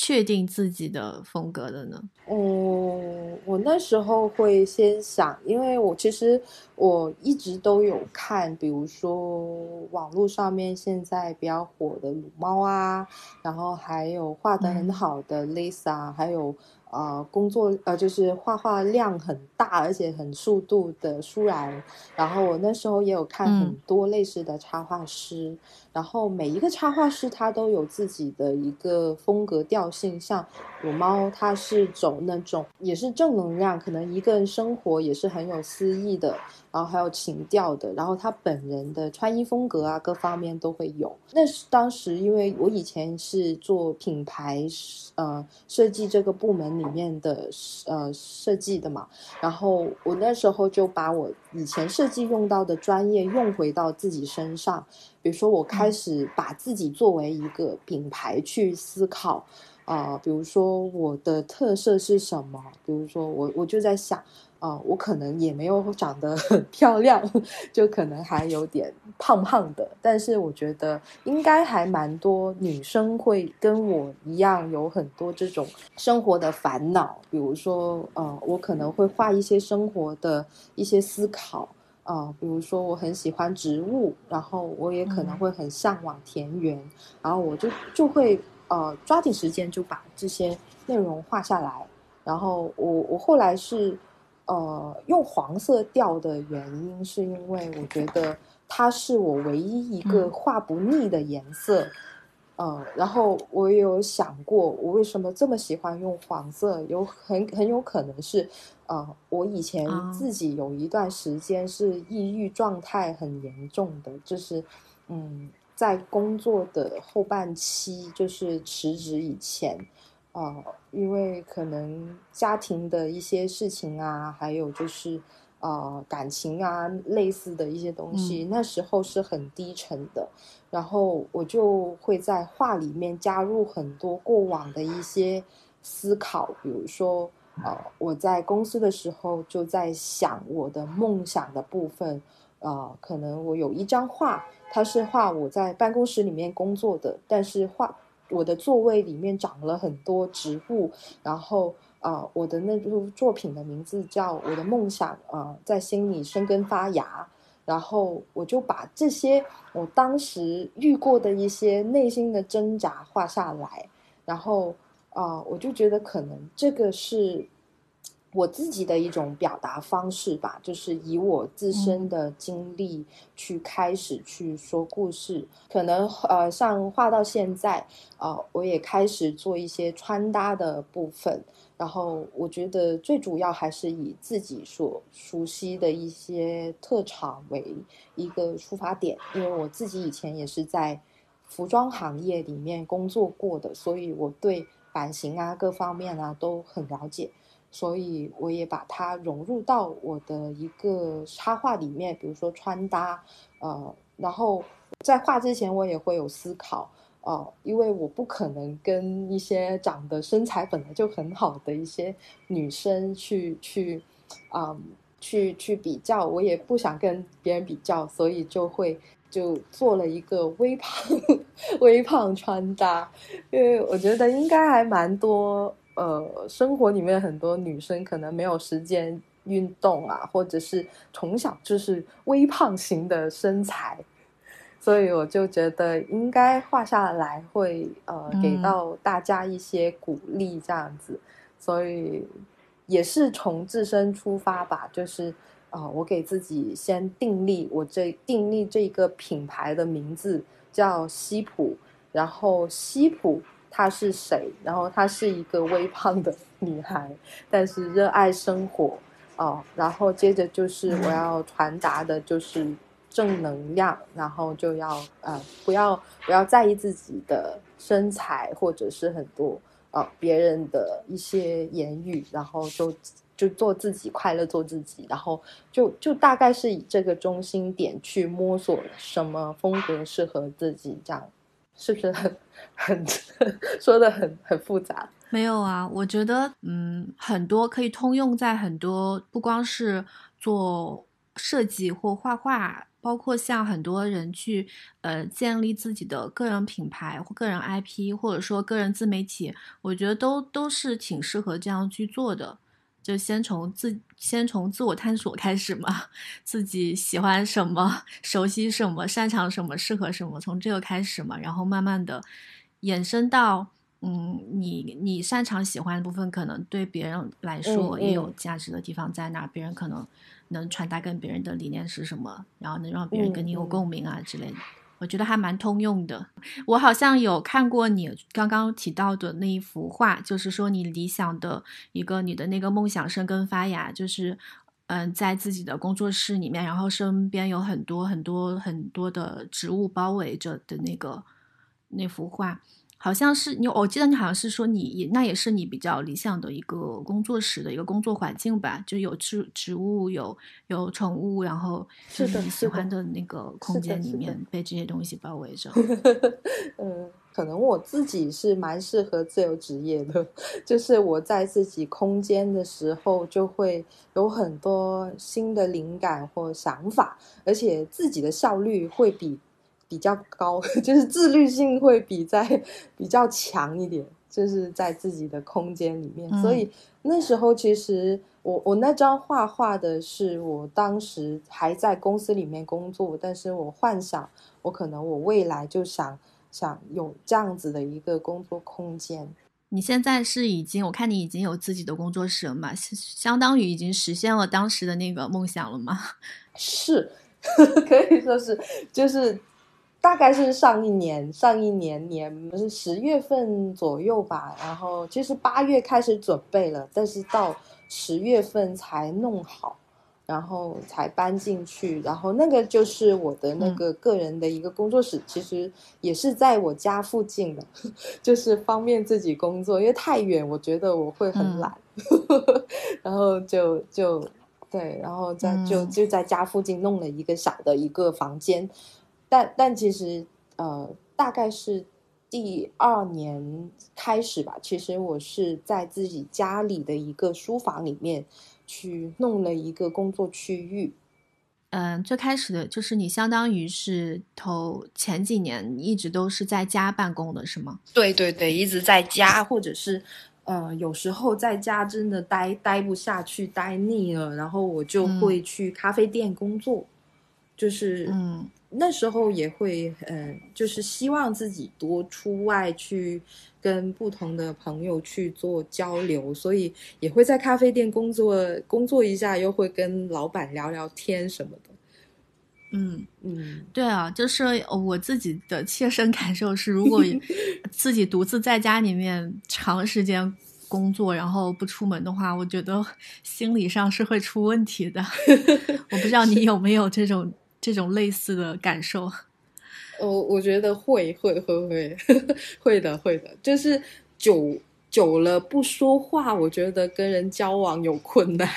确定自己的风格的呢？嗯，我那时候会先想，因为我其实我一直都有看，比如说网络上面现在比较火的撸猫啊，然后还有画的很好的 Lisa，还有。呃，工作呃，就是画画量很大，而且很速度的舒然。然后我那时候也有看很多类似的插画师，然后每一个插画师他都有自己的一个风格调性。像我猫，它是走那种也是正能量，可能一个人生活也是很有诗意的。然后还有情调的，然后他本人的穿衣风格啊，各方面都会有。那是当时因为我以前是做品牌呃设计这个部门里面的呃设计的嘛，然后我那时候就把我以前设计用到的专业用回到自己身上，比如说我开始把自己作为一个品牌去思考。啊，比如说我的特色是什么？比如说我我就在想，啊，我可能也没有长得 很漂亮，就可能还有点胖胖的。但是我觉得应该还蛮多女生会跟我一样，有很多这种生活的烦恼。比如说，呃，我可能会画一些生活的一些思考，啊，比如说我很喜欢植物，然后我也可能会很向往田园，然后我就就会。呃，抓紧时间就把这些内容画下来。然后我我后来是呃用黄色调的原因，是因为我觉得它是我唯一一个画不腻的颜色。呃，然后我也有想过，我为什么这么喜欢用黄色？有很很有可能是，呃，我以前自己有一段时间是抑郁状态很严重的，就是嗯。在工作的后半期，就是辞职以前，呃，因为可能家庭的一些事情啊，还有就是呃感情啊，类似的一些东西，那时候是很低沉的。然后我就会在画里面加入很多过往的一些思考，比如说，呃，我在公司的时候就在想我的梦想的部分。啊，可能我有一张画，它是画我在办公室里面工作的，但是画我的座位里面长了很多植物，然后啊，我的那部作品的名字叫《我的梦想》，啊，在心里生根发芽，然后我就把这些我当时遇过的一些内心的挣扎画下来，然后啊，我就觉得可能这个是。我自己的一种表达方式吧，就是以我自身的经历去开始去说故事。可能呃，像画到现在，呃，我也开始做一些穿搭的部分。然后我觉得最主要还是以自己所熟悉的一些特长为一个出发点，因为我自己以前也是在服装行业里面工作过的，所以我对版型啊各方面啊都很了解。所以我也把它融入到我的一个插画里面，比如说穿搭，呃，然后在画之前我也会有思考，呃，因为我不可能跟一些长得身材本来就很好的一些女生去去，嗯，去去比较，我也不想跟别人比较，所以就会就做了一个微胖 微胖穿搭，因为我觉得应该还蛮多。呃，生活里面很多女生可能没有时间运动啊，或者是从小就是微胖型的身材，所以我就觉得应该画下来会呃给到大家一些鼓励这样子，所以也是从自身出发吧，就是啊，我给自己先定立我这定立这个品牌的名字叫西普，然后西普。她是谁？然后她是一个微胖的女孩，但是热爱生活哦。然后接着就是我要传达的就是正能量，然后就要呃不要不要在意自己的身材或者是很多呃别人的一些言语，然后就就做自己，快乐做自己，然后就就大概是以这个中心点去摸索什么风格适合自己这样。是不是很很说的很很复杂？没有啊，我觉得嗯，很多可以通用在很多，不光是做设计或画画，包括像很多人去呃建立自己的个人品牌或个人 IP，或者说个人自媒体，我觉得都都是挺适合这样去做的。就先从自先从自我探索开始嘛，自己喜欢什么，熟悉什么，擅长什么，适合什么，从这个开始嘛，然后慢慢的延伸到，嗯，你你擅长喜欢的部分，可能对别人来说也有价值的地方在哪，别人可能能传达跟别人的理念是什么，然后能让别人跟你有共鸣啊之类的。我觉得还蛮通用的。我好像有看过你刚刚提到的那一幅画，就是说你理想的一个你的那个梦想生根发芽，就是嗯，在自己的工作室里面，然后身边有很多很多很多的植物包围着的那个那幅画，好像是你，我记得你好像是说你那也是你比较理想的一个工作室的一个工作环境吧，就有植植物，有有宠物，然后是的，你喜欢的那个空间里面被这些东西包围着。嗯。可能我自己是蛮适合自由职业的，就是我在自己空间的时候，就会有很多新的灵感或想法，而且自己的效率会比比较高，就是自律性会比在比较强一点，就是在自己的空间里面。所以那时候其实我我那张画画的是我当时还在公司里面工作，但是我幻想我可能我未来就想。想有这样子的一个工作空间。你现在是已经，我看你已经有自己的工作室了嘛？相当于已经实现了当时的那个梦想了吗？是，可以说是，就是大概是上一年，上一年年是十月份左右吧。然后其实八月开始准备了，但是到十月份才弄好。然后才搬进去，然后那个就是我的那个个人的一个工作室，其实也是在我家附近的，就是方便自己工作，因为太远，我觉得我会很懒，然后就就对，然后在就就在家附近弄了一个小的一个房间，但但其实呃大概是第二年开始吧，其实我是在自己家里的一个书房里面。去弄了一个工作区域，嗯，最开始的就是你相当于是头前几年一直都是在家办公的是吗？对对对，一直在家，或者是呃，有时候在家真的待待不下去，待腻了，然后我就会去咖啡店工作，就是嗯。那时候也会，嗯，就是希望自己多出外去跟不同的朋友去做交流，所以也会在咖啡店工作工作一下，又会跟老板聊聊天什么的。嗯嗯，对啊，就是我自己的切身感受是，如果 自己独自在家里面长时间工作，然后不出门的话，我觉得心理上是会出问题的。我不知道你有没有这种。这种类似的感受，我我觉得会会会会 会的会的，就是久久了不说话，我觉得跟人交往有困难。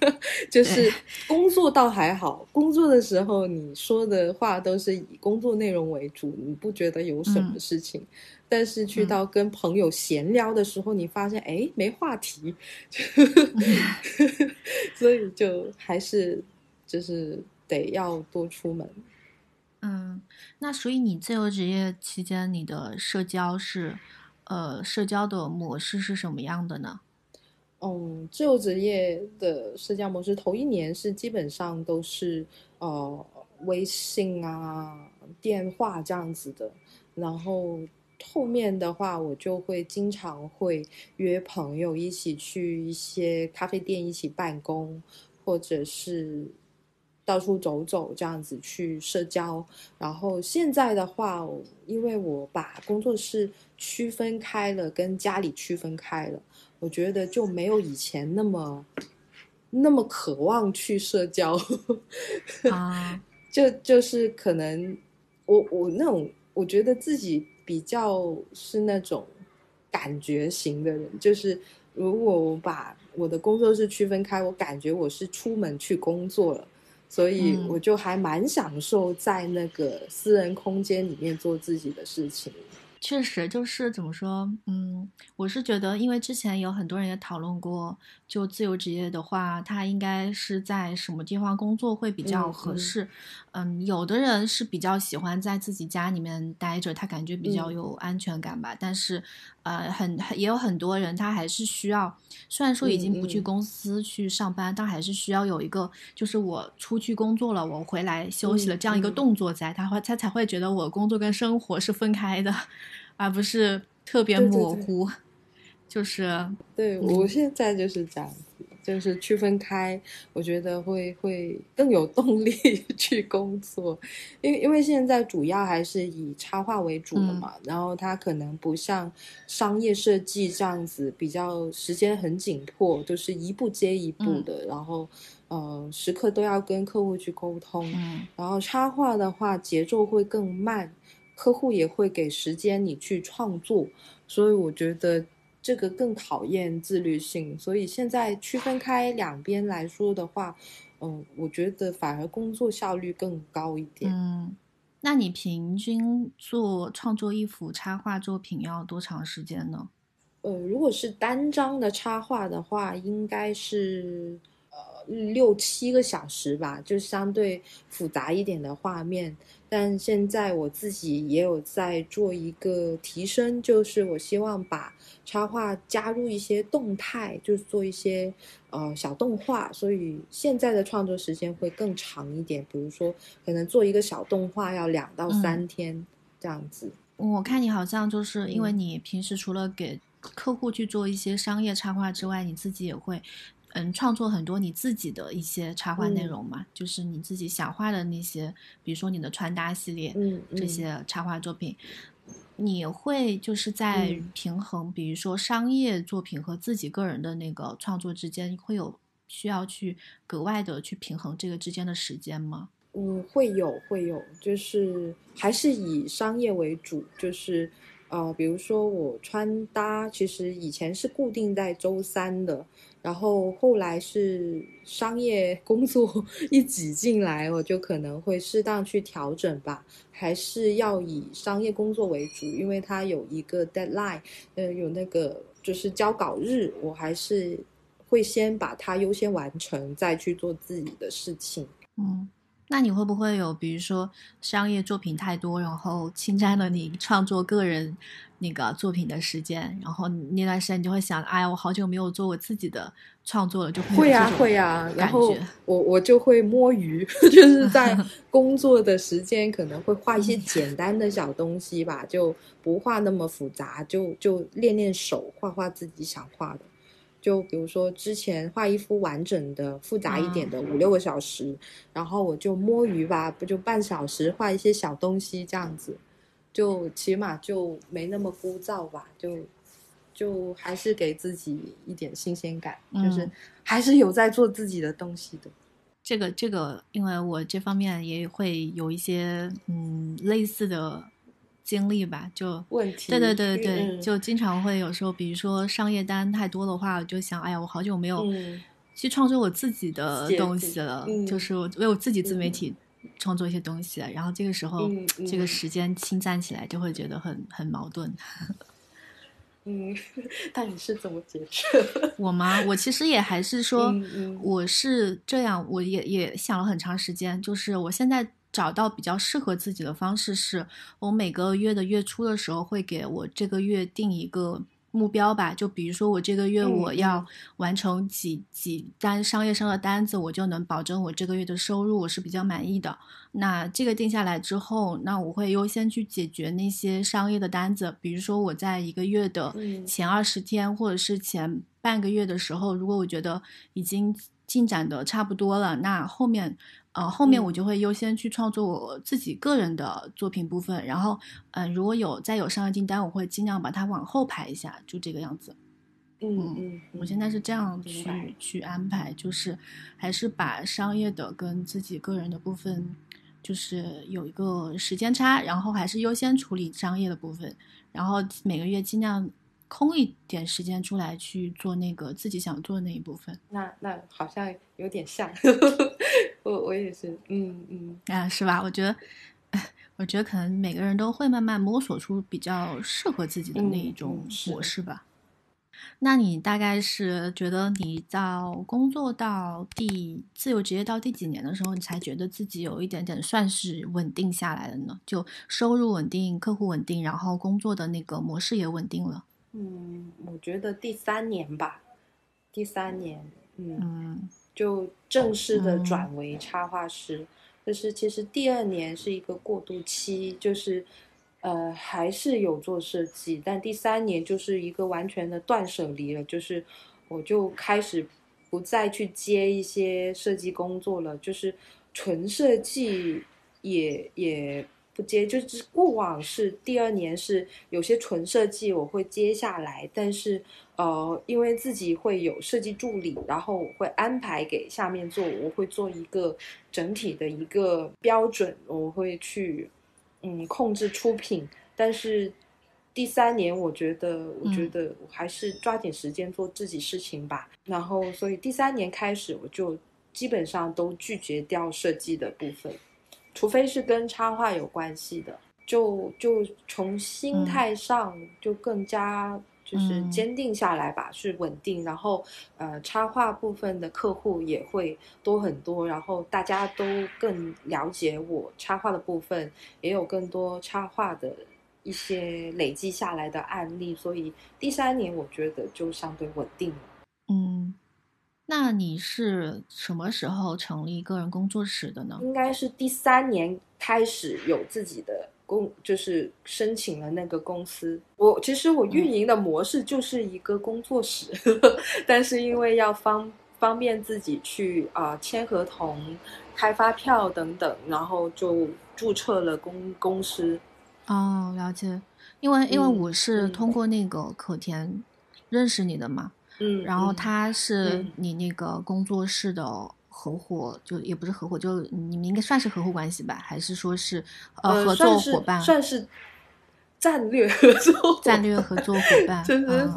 就是工作倒还好，工作的时候你说的话都是以工作内容为主，你不觉得有什么事情。但是去到跟朋友闲聊的时候，你发现哎没话题，所以就还是就是。得要多出门，嗯，那所以你自由职业期间，你的社交是，呃，社交的模式是什么样的呢？嗯，自由职业的社交模式，头一年是基本上都是呃微信啊、电话这样子的，然后后面的话，我就会经常会约朋友一起去一些咖啡店一起办公，或者是。到处走走，这样子去社交。然后现在的话，因为我把工作室区分开了，跟家里区分开了，我觉得就没有以前那么那么渴望去社交。啊，就就是可能我我那种，我觉得自己比较是那种感觉型的人，就是如果我把我的工作室区分开，我感觉我是出门去工作了。所以我就还蛮享受在那个私人空间里面做自己的事情。确实，就是怎么说，嗯，我是觉得，因为之前有很多人也讨论过，就自由职业的话，他应该是在什么地方工作会比较合适。嗯，有的人是比较喜欢在自己家里面待着，他感觉比较有安全感吧。但是，呃，很也有很多人，他还是需要，虽然说已经不去公司去上班，但还是需要有一个，就是我出去工作了，我回来休息了这样一个动作，在他会他才会觉得我工作跟生活是分开的，而不是特别模糊。就是，对我现在就是这样子。就是区分开，我觉得会会更有动力 去工作，因为因为现在主要还是以插画为主的嘛，然后它可能不像商业设计这样子比较时间很紧迫，就是一步接一步的，然后呃时刻都要跟客户去沟通，然后插画的话节奏会更慢，客户也会给时间你去创作，所以我觉得。这个更考验自律性，所以现在区分开两边来说的话，嗯，我觉得反而工作效率更高一点。嗯，那你平均做创作一幅插画作品要多长时间呢？呃，如果是单张的插画的话，应该是呃六七个小时吧，就相对复杂一点的画面。但现在我自己也有在做一个提升，就是我希望把插画加入一些动态，就是做一些呃小动画，所以现在的创作时间会更长一点。比如说，可能做一个小动画要两到三天这样子。我看你好像就是因为你平时除了给客户去做一些商业插画之外，你自己也会。嗯，创作很多你自己的一些插画内容嘛，就是你自己想画的那些，比如说你的穿搭系列，嗯，这些插画作品，你会就是在平衡，比如说商业作品和自己个人的那个创作之间，会有需要去格外的去平衡这个之间的时间吗？嗯，会有，会有，就是还是以商业为主，就是呃，比如说我穿搭，其实以前是固定在周三的。然后后来是商业工作 一挤进来，我就可能会适当去调整吧，还是要以商业工作为主，因为它有一个 deadline，呃，有那个就是交稿日，我还是会先把它优先完成，再去做自己的事情。嗯，那你会不会有，比如说商业作品太多，然后侵占了你创作个人？那个作品的时间，然后那段时间你就会想，哎呀，我好久没有做我自己的创作了，就会呀会呀，然后我我就会摸鱼，就是在 工作的时间可能会画一些简单的小东西吧，就不画那么复杂，就就练练手，画画自己想画的。就比如说之前画一幅完整的、复杂一点的五六个小时，然后我就摸鱼吧，不就半小时画一些小东西这样子。就起码就没那么枯燥吧，就就还是给自己一点新鲜感，就是还是有在做自己的东西的。这个这个，因为我这方面也会有一些嗯类似的经历吧，就问题。对对对对，就经常会有时候，比如说商业单太多的话，我就想，哎呀，我好久没有去创作我自己的东西了，就是为我自己自媒体。创作一些东西，然后这个时候这个时间侵占起来，就会觉得很很矛盾。嗯，但你是怎么解决？我吗？我其实也还是说，我是这样，我也也想了很长时间，就是我现在找到比较适合自己的方式，是我每个月的月初的时候会给我这个月定一个。目标吧，就比如说我这个月我要完成几几单商业上的单子，我就能保证我这个月的收入，我是比较满意的。那这个定下来之后，那我会优先去解决那些商业的单子。比如说我在一个月的前二十天或者是前半个月的时候，如果我觉得已经进展的差不多了，那后面。呃，后面我就会优先去创作我自己个人的作品部分，然后，嗯，如果有再有商业订单，我会尽量把它往后排一下，就这个样子。嗯嗯，我现在是这样去去安排，就是还是把商业的跟自己个人的部分，就是有一个时间差，然后还是优先处理商业的部分，然后每个月尽量。空一点时间出来去做那个自己想做的那一部分，那那好像有点像，我我也是，嗯嗯啊，是吧？我觉得，我觉得可能每个人都会慢慢摸索出比较适合自己的那一种模式吧。那你大概是觉得你到工作到第自由职业到第几年的时候，你才觉得自己有一点点算是稳定下来了呢？就收入稳定，客户稳定，然后工作的那个模式也稳定了。嗯，我觉得第三年吧，第三年，嗯，就正式的转为插画师。但是其实第二年是一个过渡期，就是呃还是有做设计，但第三年就是一个完全的断舍离了，就是我就开始不再去接一些设计工作了，就是纯设计也也不接。就是过往是第二年是有些纯设计我会接下来，但是呃，因为自己会有设计助理，然后我会安排给下面做，我会做一个整体的一个标准，我会去嗯控制出品，但是。第三年，我觉得，我觉得我还是抓紧时间做自己事情吧。然后，所以第三年开始，我就基本上都拒绝掉设计的部分，除非是跟插画有关系的，就就从心态上就更加就是坚定下来吧，是稳定。然后，呃，插画部分的客户也会多很多，然后大家都更了解我插画的部分，也有更多插画的。一些累积下来的案例，所以第三年我觉得就相对稳定了。嗯，那你是什么时候成立个人工作室的呢？应该是第三年开始有自己的公，就是申请了那个公司。我其实我运营的模式就是一个工作室，但是因为要方方便自己去啊签合同、开发票等等，然后就注册了公公司。哦，了解，因为因为我是通过那个可田认识你的嘛，嗯，然后他是你那个工作室的合伙，就也不是合伙，就你们应该算是合伙关系吧，还是说是呃合作伙伴？算是战略合作，战略合作伙伴，就是。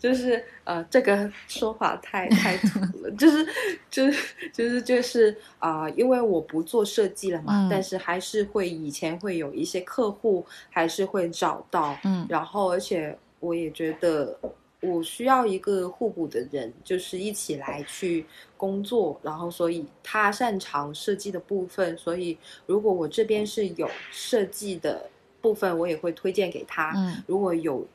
就是呃，这个说法太太土了，就是就是就是就是啊，因为我不做设计了嘛，但是还是会以前会有一些客户还是会找到，嗯，然后而且我也觉得我需要一个互补的人，就是一起来去工作，然后所以他擅长设计的部分，所以如果我这边是有设计的。部分我也会推荐给他，嗯，如果有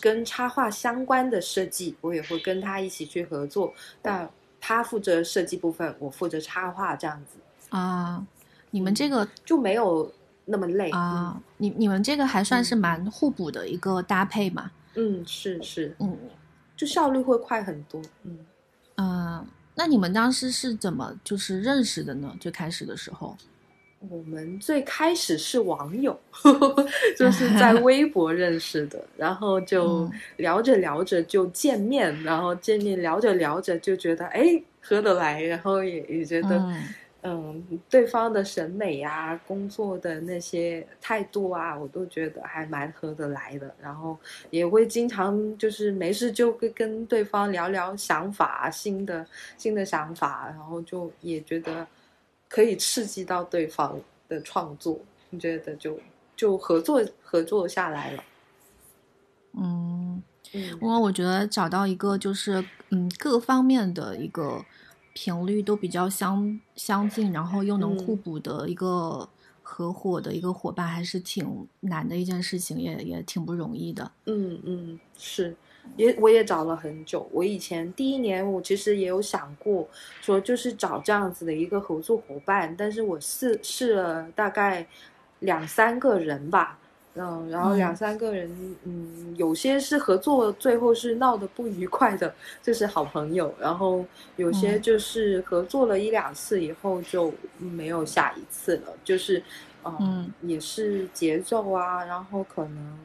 跟插画相关的设计，我也会跟他一起去合作。但他负责设计部分，我负责插画，这样子啊。你们这个就没有那么累啊。你你们这个还算是蛮互补的一个搭配嘛？嗯，是是，嗯，就效率会快很多。嗯啊，那你们当时是怎么就是认识的呢？最开始的时候。我们最开始是网友，就是在 微博认识的，然后就聊着聊着就见面，然后见面聊着聊着就觉得哎合得来，然后也也觉得嗯对方的审美呀、工作的那些态度啊，我都觉得还蛮合得来的，然后也会经常就是没事就会跟对方聊聊想法、新的新的想法，然后就也觉得。可以刺激到对方的创作，你觉得就就合作合作下来了。嗯，因为我觉得找到一个就是嗯各方面的一个频率都比较相相近，然后又能互补的一个合伙的一个伙伴，还是挺难的一件事情，也也挺不容易的。嗯嗯，是。也我也找了很久。我以前第一年，我其实也有想过，说就是找这样子的一个合作伙伴。但是我试试了大概两三个人吧，嗯，然后两三个人，嗯，有些是合作最后是闹得不愉快的，这是好朋友。然后有些就是合作了一两次以后就没有下一次了，就是，嗯，也是节奏啊，然后可能。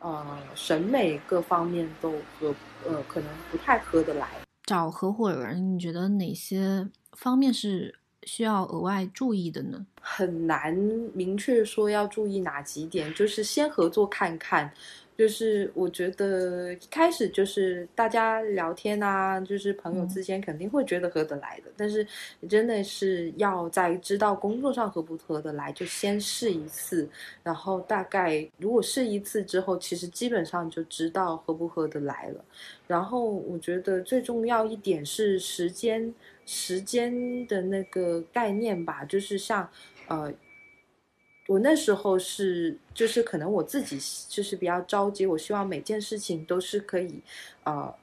呃，审美各方面都合，呃，可能不太合得来。找合伙人，你觉得哪些方面是需要额外注意的呢？很难明确说要注意哪几点，就是先合作看看。就是我觉得一开始就是大家聊天啊，就是朋友之间肯定会觉得合得来的。但是真的是要在知道工作上合不合得来，就先试一次。然后大概如果试一次之后，其实基本上就知道合不合得来了。然后我觉得最重要一点是时间，时间的那个概念吧，就是像呃。我那时候是，就是可能我自己就是比较着急，我希望每件事情都是可以，呃，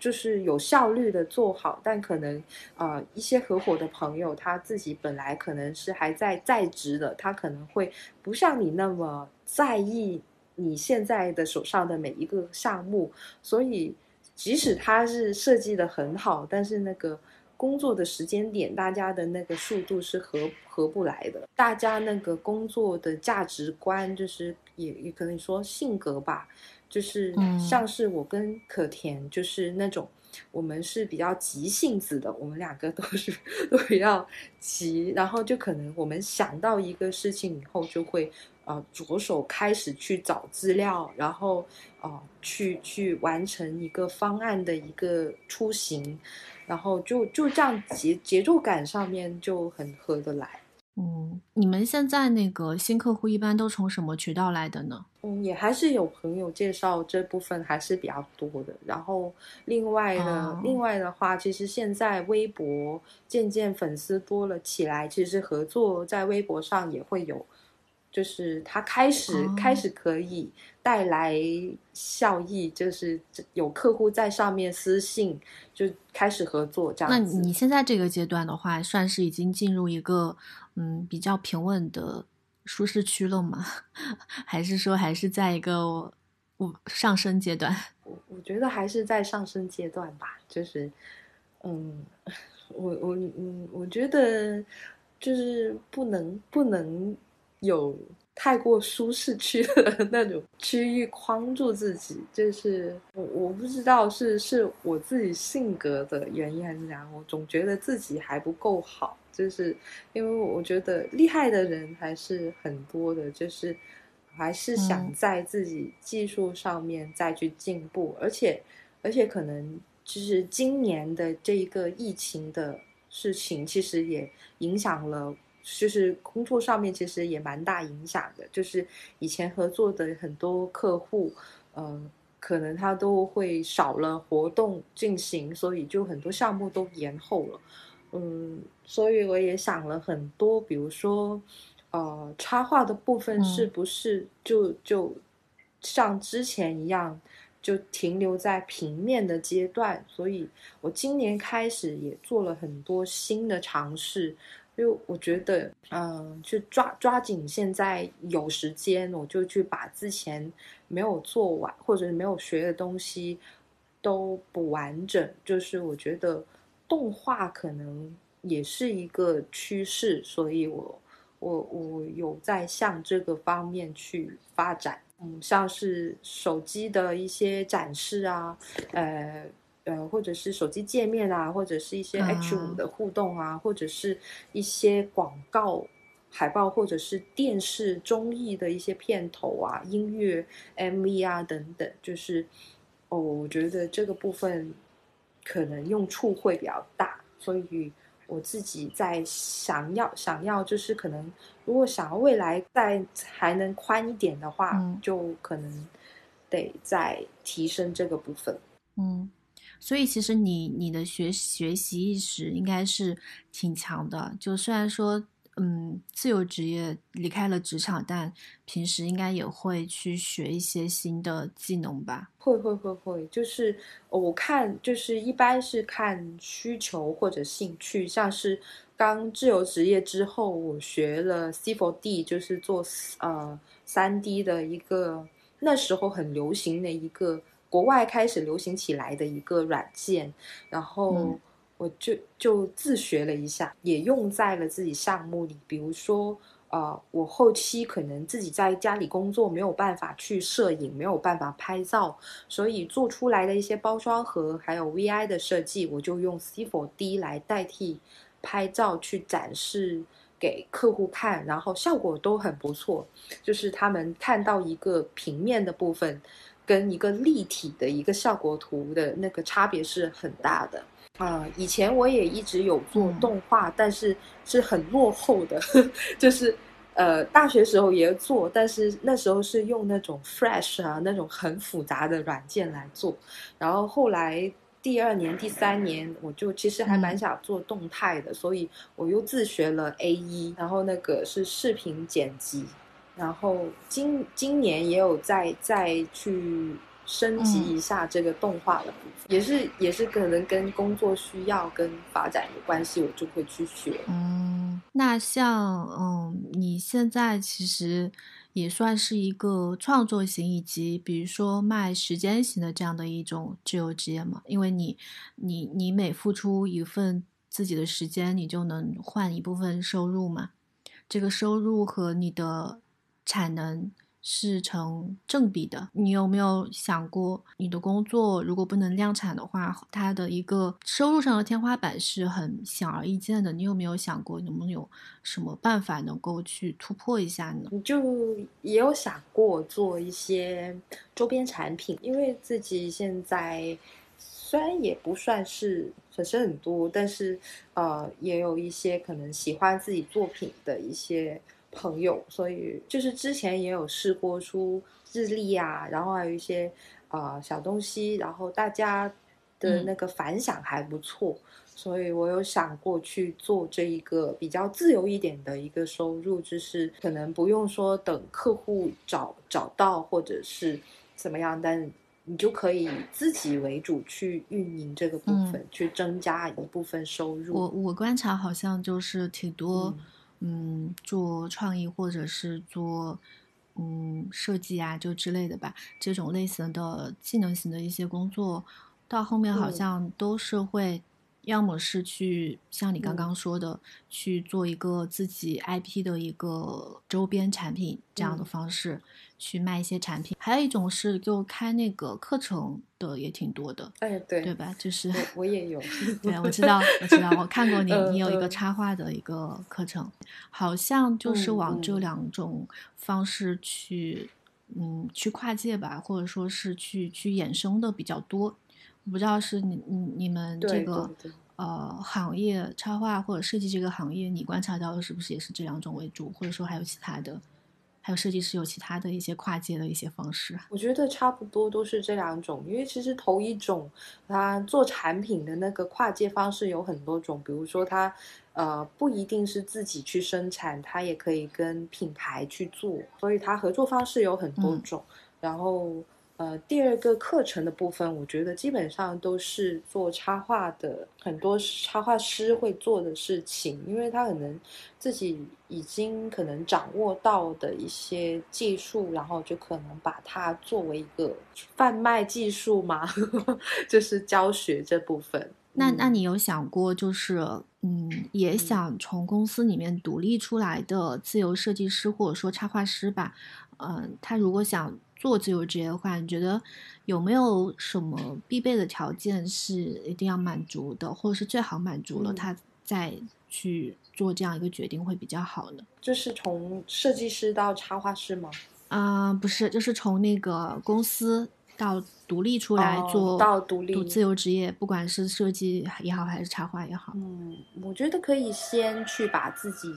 就是有效率的做好。但可能，呃，一些合伙的朋友他自己本来可能是还在在职的，他可能会不像你那么在意你现在的手上的每一个项目，所以即使他是设计的很好，但是那个工作的时间点，大家的那个速度是合合不来的。大家那个工作的价值观，就是也也可能说性格吧，就是像是我跟可甜，就是那种。我们是比较急性子的，我们两个都是 都比较急，然后就可能我们想到一个事情以后，就会呃着手开始去找资料，然后呃去去完成一个方案的一个出行，然后就就这样节节奏感上面就很合得来。嗯，你们现在那个新客户一般都从什么渠道来的呢？嗯，也还是有朋友介绍这部分还是比较多的。然后另外的另外的话，其实现在微博渐渐粉丝多了起来，其实合作在微博上也会有。就是他开始开始可以带来效益，就是有客户在上面私信就开始合作这样。那你现在这个阶段的话，算是已经进入一个嗯比较平稳的舒适区了吗？还是说还是在一个我上升阶段？我我觉得还是在上升阶段吧。就是嗯，我我嗯，我觉得就是不能不能。有太过舒适区的 那种区域框住自己，就是我我不知道是是我自己性格的原因还是怎样，我总觉得自己还不够好，就是因为我觉得厉害的人还是很多的，就是还是想在自己技术上面再去进步，而且而且可能就是今年的这一个疫情的事情，其实也影响了。就是工作上面其实也蛮大影响的，就是以前合作的很多客户，嗯，可能他都会少了活动进行，所以就很多项目都延后了，嗯，所以我也想了很多，比如说，呃，插画的部分是不是就就像之前一样，就停留在平面的阶段？所以我今年开始也做了很多新的尝试。就我觉得，嗯，去抓抓紧现在有时间，我就去把之前没有做完或者是没有学的东西都补完整。就是我觉得动画可能也是一个趋势，所以我我我有在向这个方面去发展。嗯，像是手机的一些展示啊，呃。呃，或者是手机界面啊，或者是一些 H 五的互动啊，或者是一些广告海报，或者是电视综艺的一些片头啊、音乐 MV 啊等等，就是哦，我觉得这个部分可能用处会比较大，所以我自己在想要想要，就是可能如果想要未来再还能宽一点的话，就可能得再提升这个部分，嗯。所以其实你你的学学习意识应该是挺强的，就虽然说嗯自由职业离开了职场，但平时应该也会去学一些新的技能吧？会会会会，就是我看就是一般是看需求或者兴趣，像是刚自由职业之后，我学了 C4D，就是做呃三 D 的一个那时候很流行的一个。国外开始流行起来的一个软件，然后我就就自学了一下，也用在了自己项目里。比如说，呃，我后期可能自己在家里工作，没有办法去摄影，没有办法拍照，所以做出来的一些包装盒还有 VI 的设计，我就用 C4D 来代替拍照去展示给客户看，然后效果都很不错，就是他们看到一个平面的部分。跟一个立体的一个效果图的那个差别是很大的啊！以前我也一直有做动画，但是是很落后的，就是呃大学时候也做，但是那时候是用那种 Flash 啊那种很复杂的软件来做。然后后来第二年、第三年，我就其实还蛮想做动态的，所以我又自学了 A 一，然后那个是视频剪辑。然后今今年也有再再去升级一下这个动画的部分，也是也是可能跟工作需要跟发展有关系，我就会去学。嗯，那像嗯，你现在其实。也算是一个创作型以及比如说卖时间型的这样的一种自由职业嘛？因为你你你每付出一份自己的时间，你就能换一部分收入嘛。这个收入和你的产能。是成正比的。你有没有想过，你的工作如果不能量产的话，它的一个收入上的天花板是很显而易见的。你有没有想过，能不能有什么办法能够去突破一下呢？就也有想过做一些周边产品，因为自己现在虽然也不算是粉丝很多，但是呃，也有一些可能喜欢自己作品的一些。朋友，所以就是之前也有试过出日历啊，然后还有一些啊小东西，然后大家的那个反响还不错，所以我有想过去做这一个比较自由一点的一个收入，就是可能不用说等客户找找到或者是怎么样，但你就可以自己为主去运营这个部分，去增加一部分收入。我我观察好像就是挺多。嗯，做创意或者是做嗯设计啊，就之类的吧，这种类型的技能型的一些工作，到后面好像都是会。要么是去像你刚刚说的去做一个自己 IP 的一个周边产品这样的方式去卖一些产品，还有一种是就开那个课程的也挺多的，哎对对吧？就是我也有，对 我知道我知道我看过你你有一个插画的一个课程，好像就是往这两种方式去嗯去跨界吧，或者说是去去衍生的比较多。我不知道是你你你们这个呃行业插画或者设计这个行业，你观察到的是不是也是这两种为主，或者说还有其他的，还有设计师有其他的一些跨界的一些方式？我觉得差不多都是这两种，因为其实头一种，他做产品的那个跨界方式有很多种，比如说他呃不一定是自己去生产，他也可以跟品牌去做，所以它合作方式有很多种，然后。呃，第二个课程的部分，我觉得基本上都是做插画的，很多插画师会做的事情，因为他可能自己已经可能掌握到的一些技术，然后就可能把它作为一个贩卖技术嘛，就是教学这部分。那那你有想过，就是嗯，也想从公司里面独立出来的自由设计师或者说插画师吧？嗯，他如果想。做自由职业的话，你觉得有没有什么必备的条件是一定要满足的，或者是最好满足了，他再去做这样一个决定会比较好呢？就是从设计师到插画师吗？啊，不是，就是从那个公司到独立出来做到独立自由职业，不管是设计也好，还是插画也好。嗯，我觉得可以先去把自己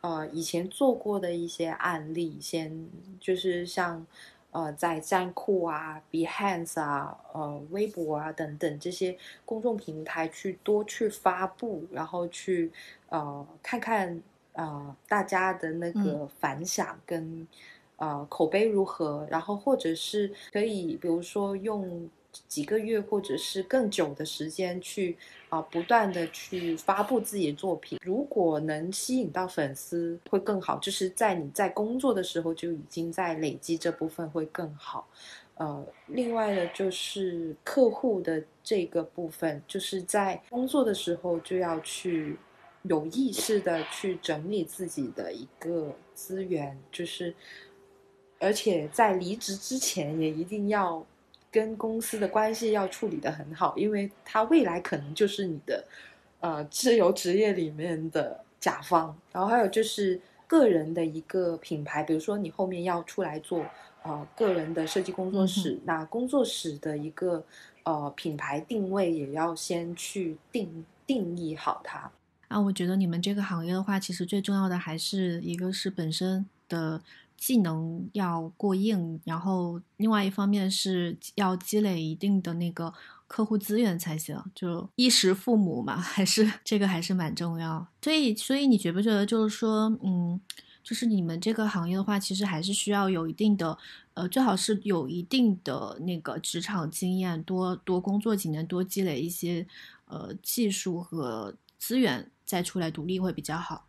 呃以前做过的一些案例，先就是像。呃，在站酷啊、Behance 啊、呃、微博啊等等这些公众平台去多去发布，然后去呃看看呃大家的那个反响跟呃口碑如何，然后或者是可以比如说用。几个月或者是更久的时间去啊，不断的去发布自己的作品。如果能吸引到粉丝，会更好。就是在你在工作的时候就已经在累积这部分会更好。呃，另外呢，就是客户的这个部分，就是在工作的时候就要去有意识的去整理自己的一个资源，就是而且在离职之前也一定要。跟公司的关系要处理的很好，因为他未来可能就是你的，呃，自由职业里面的甲方。然后还有就是个人的一个品牌，比如说你后面要出来做呃个人的设计工作室，那工作室的一个呃品牌定位也要先去定定义好它。啊，我觉得你们这个行业的话，其实最重要的还是一个是本身的。技能要过硬，然后另外一方面是要积累一定的那个客户资源才行，就衣食父母嘛，还是这个还是蛮重要。所以，所以你觉不觉得就是说，嗯，就是你们这个行业的话，其实还是需要有一定的，呃，最好是有一定的那个职场经验，多多工作几年，多积累一些呃技术和资源，再出来独立会比较好。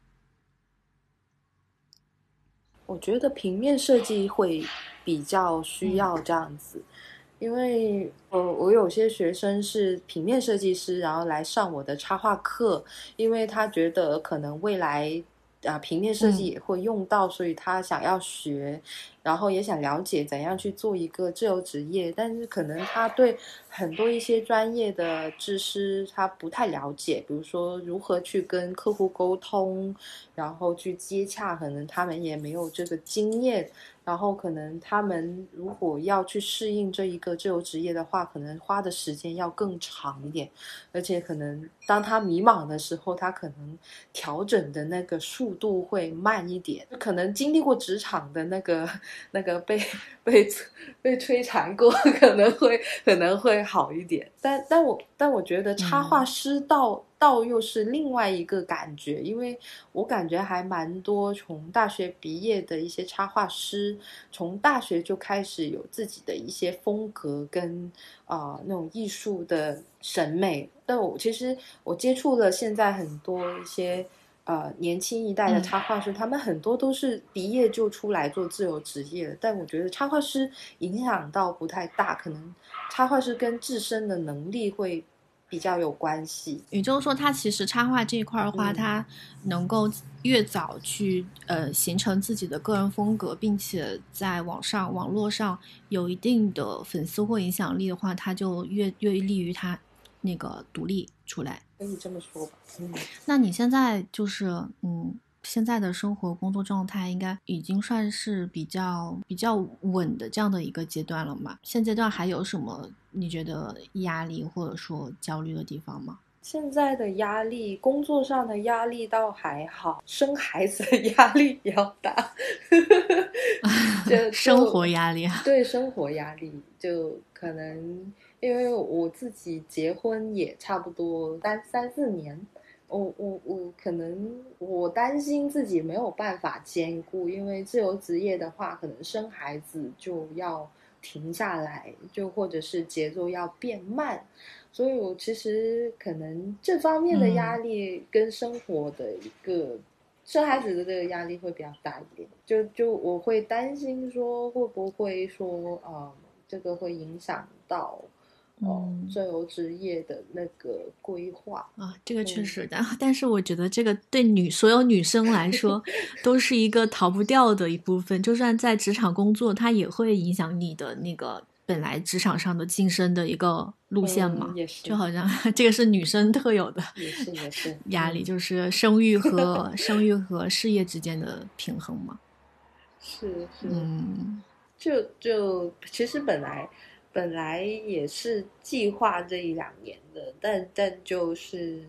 我觉得平面设计会比较需要这样子，因为我我有些学生是平面设计师，然后来上我的插画课，因为他觉得可能未来啊平面设计也会用到，所以他想要学。然后也想了解怎样去做一个自由职业，但是可能他对很多一些专业的知识他不太了解，比如说如何去跟客户沟通，然后去接洽，可能他们也没有这个经验。然后可能他们如果要去适应这一个自由职业的话，可能花的时间要更长一点，而且可能当他迷茫的时候，他可能调整的那个速度会慢一点。可能经历过职场的那个。那个被被被摧残过，可能会可能会好一点，但但我但我觉得插画师倒倒又是另外一个感觉，因为我感觉还蛮多从大学毕业的一些插画师，从大学就开始有自己的一些风格跟啊那种艺术的审美。但我其实我接触了现在很多一些。呃，年轻一代的插画师，他们很多都是毕业就出来做自由职业但我觉得插画师影响到不太大，可能插画师跟自身的能力会比较有关系。也就是说，他其实插画这一块的话，他能够越早去呃形成自己的个人风格，并且在网上网络上有一定的粉丝或影响力的话，他就越越利于他那个独立出来。可以这么说吧，嗯，那你现在就是，嗯，现在的生活工作状态应该已经算是比较比较稳的这样的一个阶段了嘛？现阶段还有什么你觉得压力或者说焦虑的地方吗？现在的压力，工作上的压力倒还好，生孩子的压力比较大，就生活压力啊，对，生活压力就可能。因为我自己结婚也差不多三三四年，我我我可能我担心自己没有办法兼顾，因为自由职业的话，可能生孩子就要停下来，就或者是节奏要变慢，所以我其实可能这方面的压力跟生活的一个生孩子的这个压力会比较大一点，就就我会担心说会不会说呃这个会影响到。哦，自由职业的那个规划啊，这个确实的。但是我觉得这个对女所有女生来说，都是一个逃不掉的一部分。就算在职场工作，它也会影响你的那个本来职场上的晋升的一个路线嘛。也是，就好像这个是女生特有的，也是也 是压力，就是生育和 生育和事业之间的平衡嘛。是是，嗯，就就其实本来。本来也是计划这一两年的，但但就是，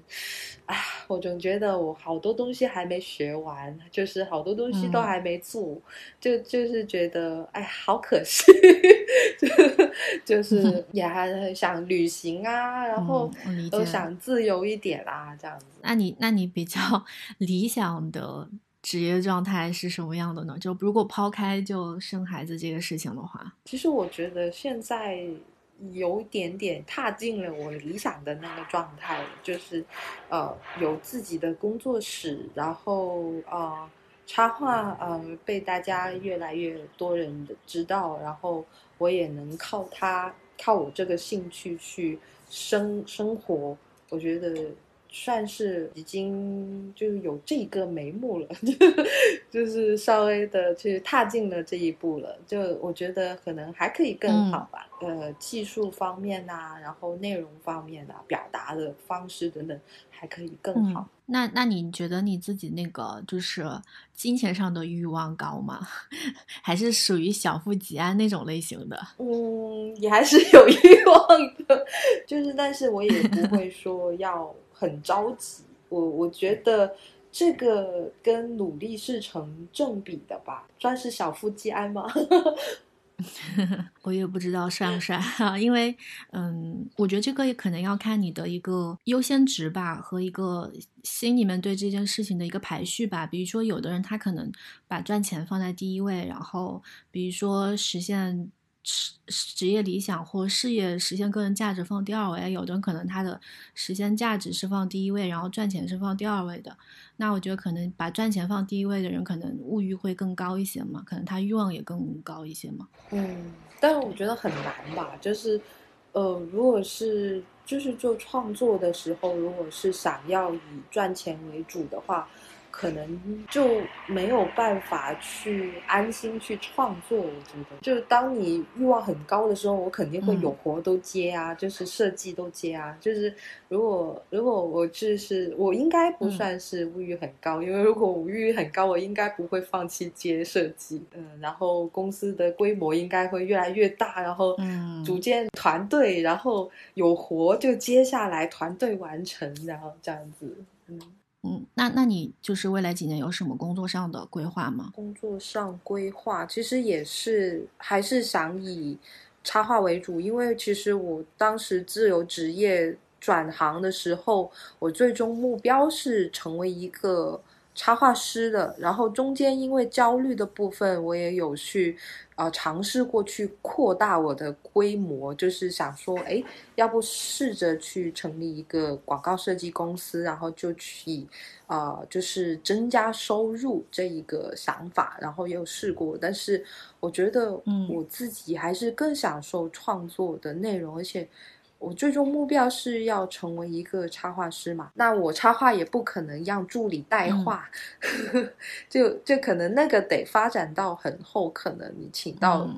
啊，我总觉得我好多东西还没学完，就是好多东西都还没做，就就是觉得，哎，好可惜，就就是 也还想旅行啊，然后都想自由一点啦，这样子。那你那你比较 理想的？职业状态是什么样的呢？就如果抛开就生孩子这个事情的话，其实我觉得现在有一点点踏进了我理想的那个状态，就是呃有自己的工作室，然后呃插画呃被大家越来越多人知道，然后我也能靠它靠我这个兴趣去生生活，我觉得。算是已经就是有这个眉目了，就是稍微的去踏进了这一步了。就我觉得可能还可以更好吧，呃，技术方面呐，然后内容方面啊，表达的方式等等，还可以更好。那那你觉得你自己那个就是金钱上的欲望高吗？还是属于小富即安那种类型的？嗯，也还是有 欲望的，就是但是我也不会说要。很着急，我我觉得这个跟努力是成正比的吧，算是小富即安吗？我也不知道算不算啊，因为嗯，我觉得这个也可能要看你的一个优先值吧，和一个心里面对这件事情的一个排序吧。比如说，有的人他可能把赚钱放在第一位，然后比如说实现。职职业理想或事业实现个人价值放第二位，有的人可能他的实现价值是放第一位，然后赚钱是放第二位的。那我觉得可能把赚钱放第一位的人，可能物欲会更高一些嘛，可能他欲望也更高一些嘛。嗯，但我觉得很难吧，就是呃，如果是就是做创作的时候，如果是想要以赚钱为主的话。可能就没有办法去安心去创作。我觉得，就是当你欲望很高的时候，我肯定会有活都接啊，就是设计都接啊。就是如果如果我就是我应该不算是物欲很高，因为如果物欲很高，我应该不会放弃接设计。嗯，然后公司的规模应该会越来越大，然后嗯，组建团队，然后有活就接下来团队完成，然后这样子，嗯。嗯，那那你就是未来几年有什么工作上的规划吗？工作上规划其实也是还是想以插画为主，因为其实我当时自由职业转行的时候，我最终目标是成为一个。插画师的，然后中间因为焦虑的部分，我也有去，呃，尝试过去扩大我的规模，就是想说，哎，要不试着去成立一个广告设计公司，然后就去，呃，就是增加收入这一个想法，然后也有试过，但是我觉得，嗯，我自己还是更享受创作的内容，而且。我最终目标是要成为一个插画师嘛？那我插画也不可能让助理代画，就就可能那个得发展到很后，可能你请到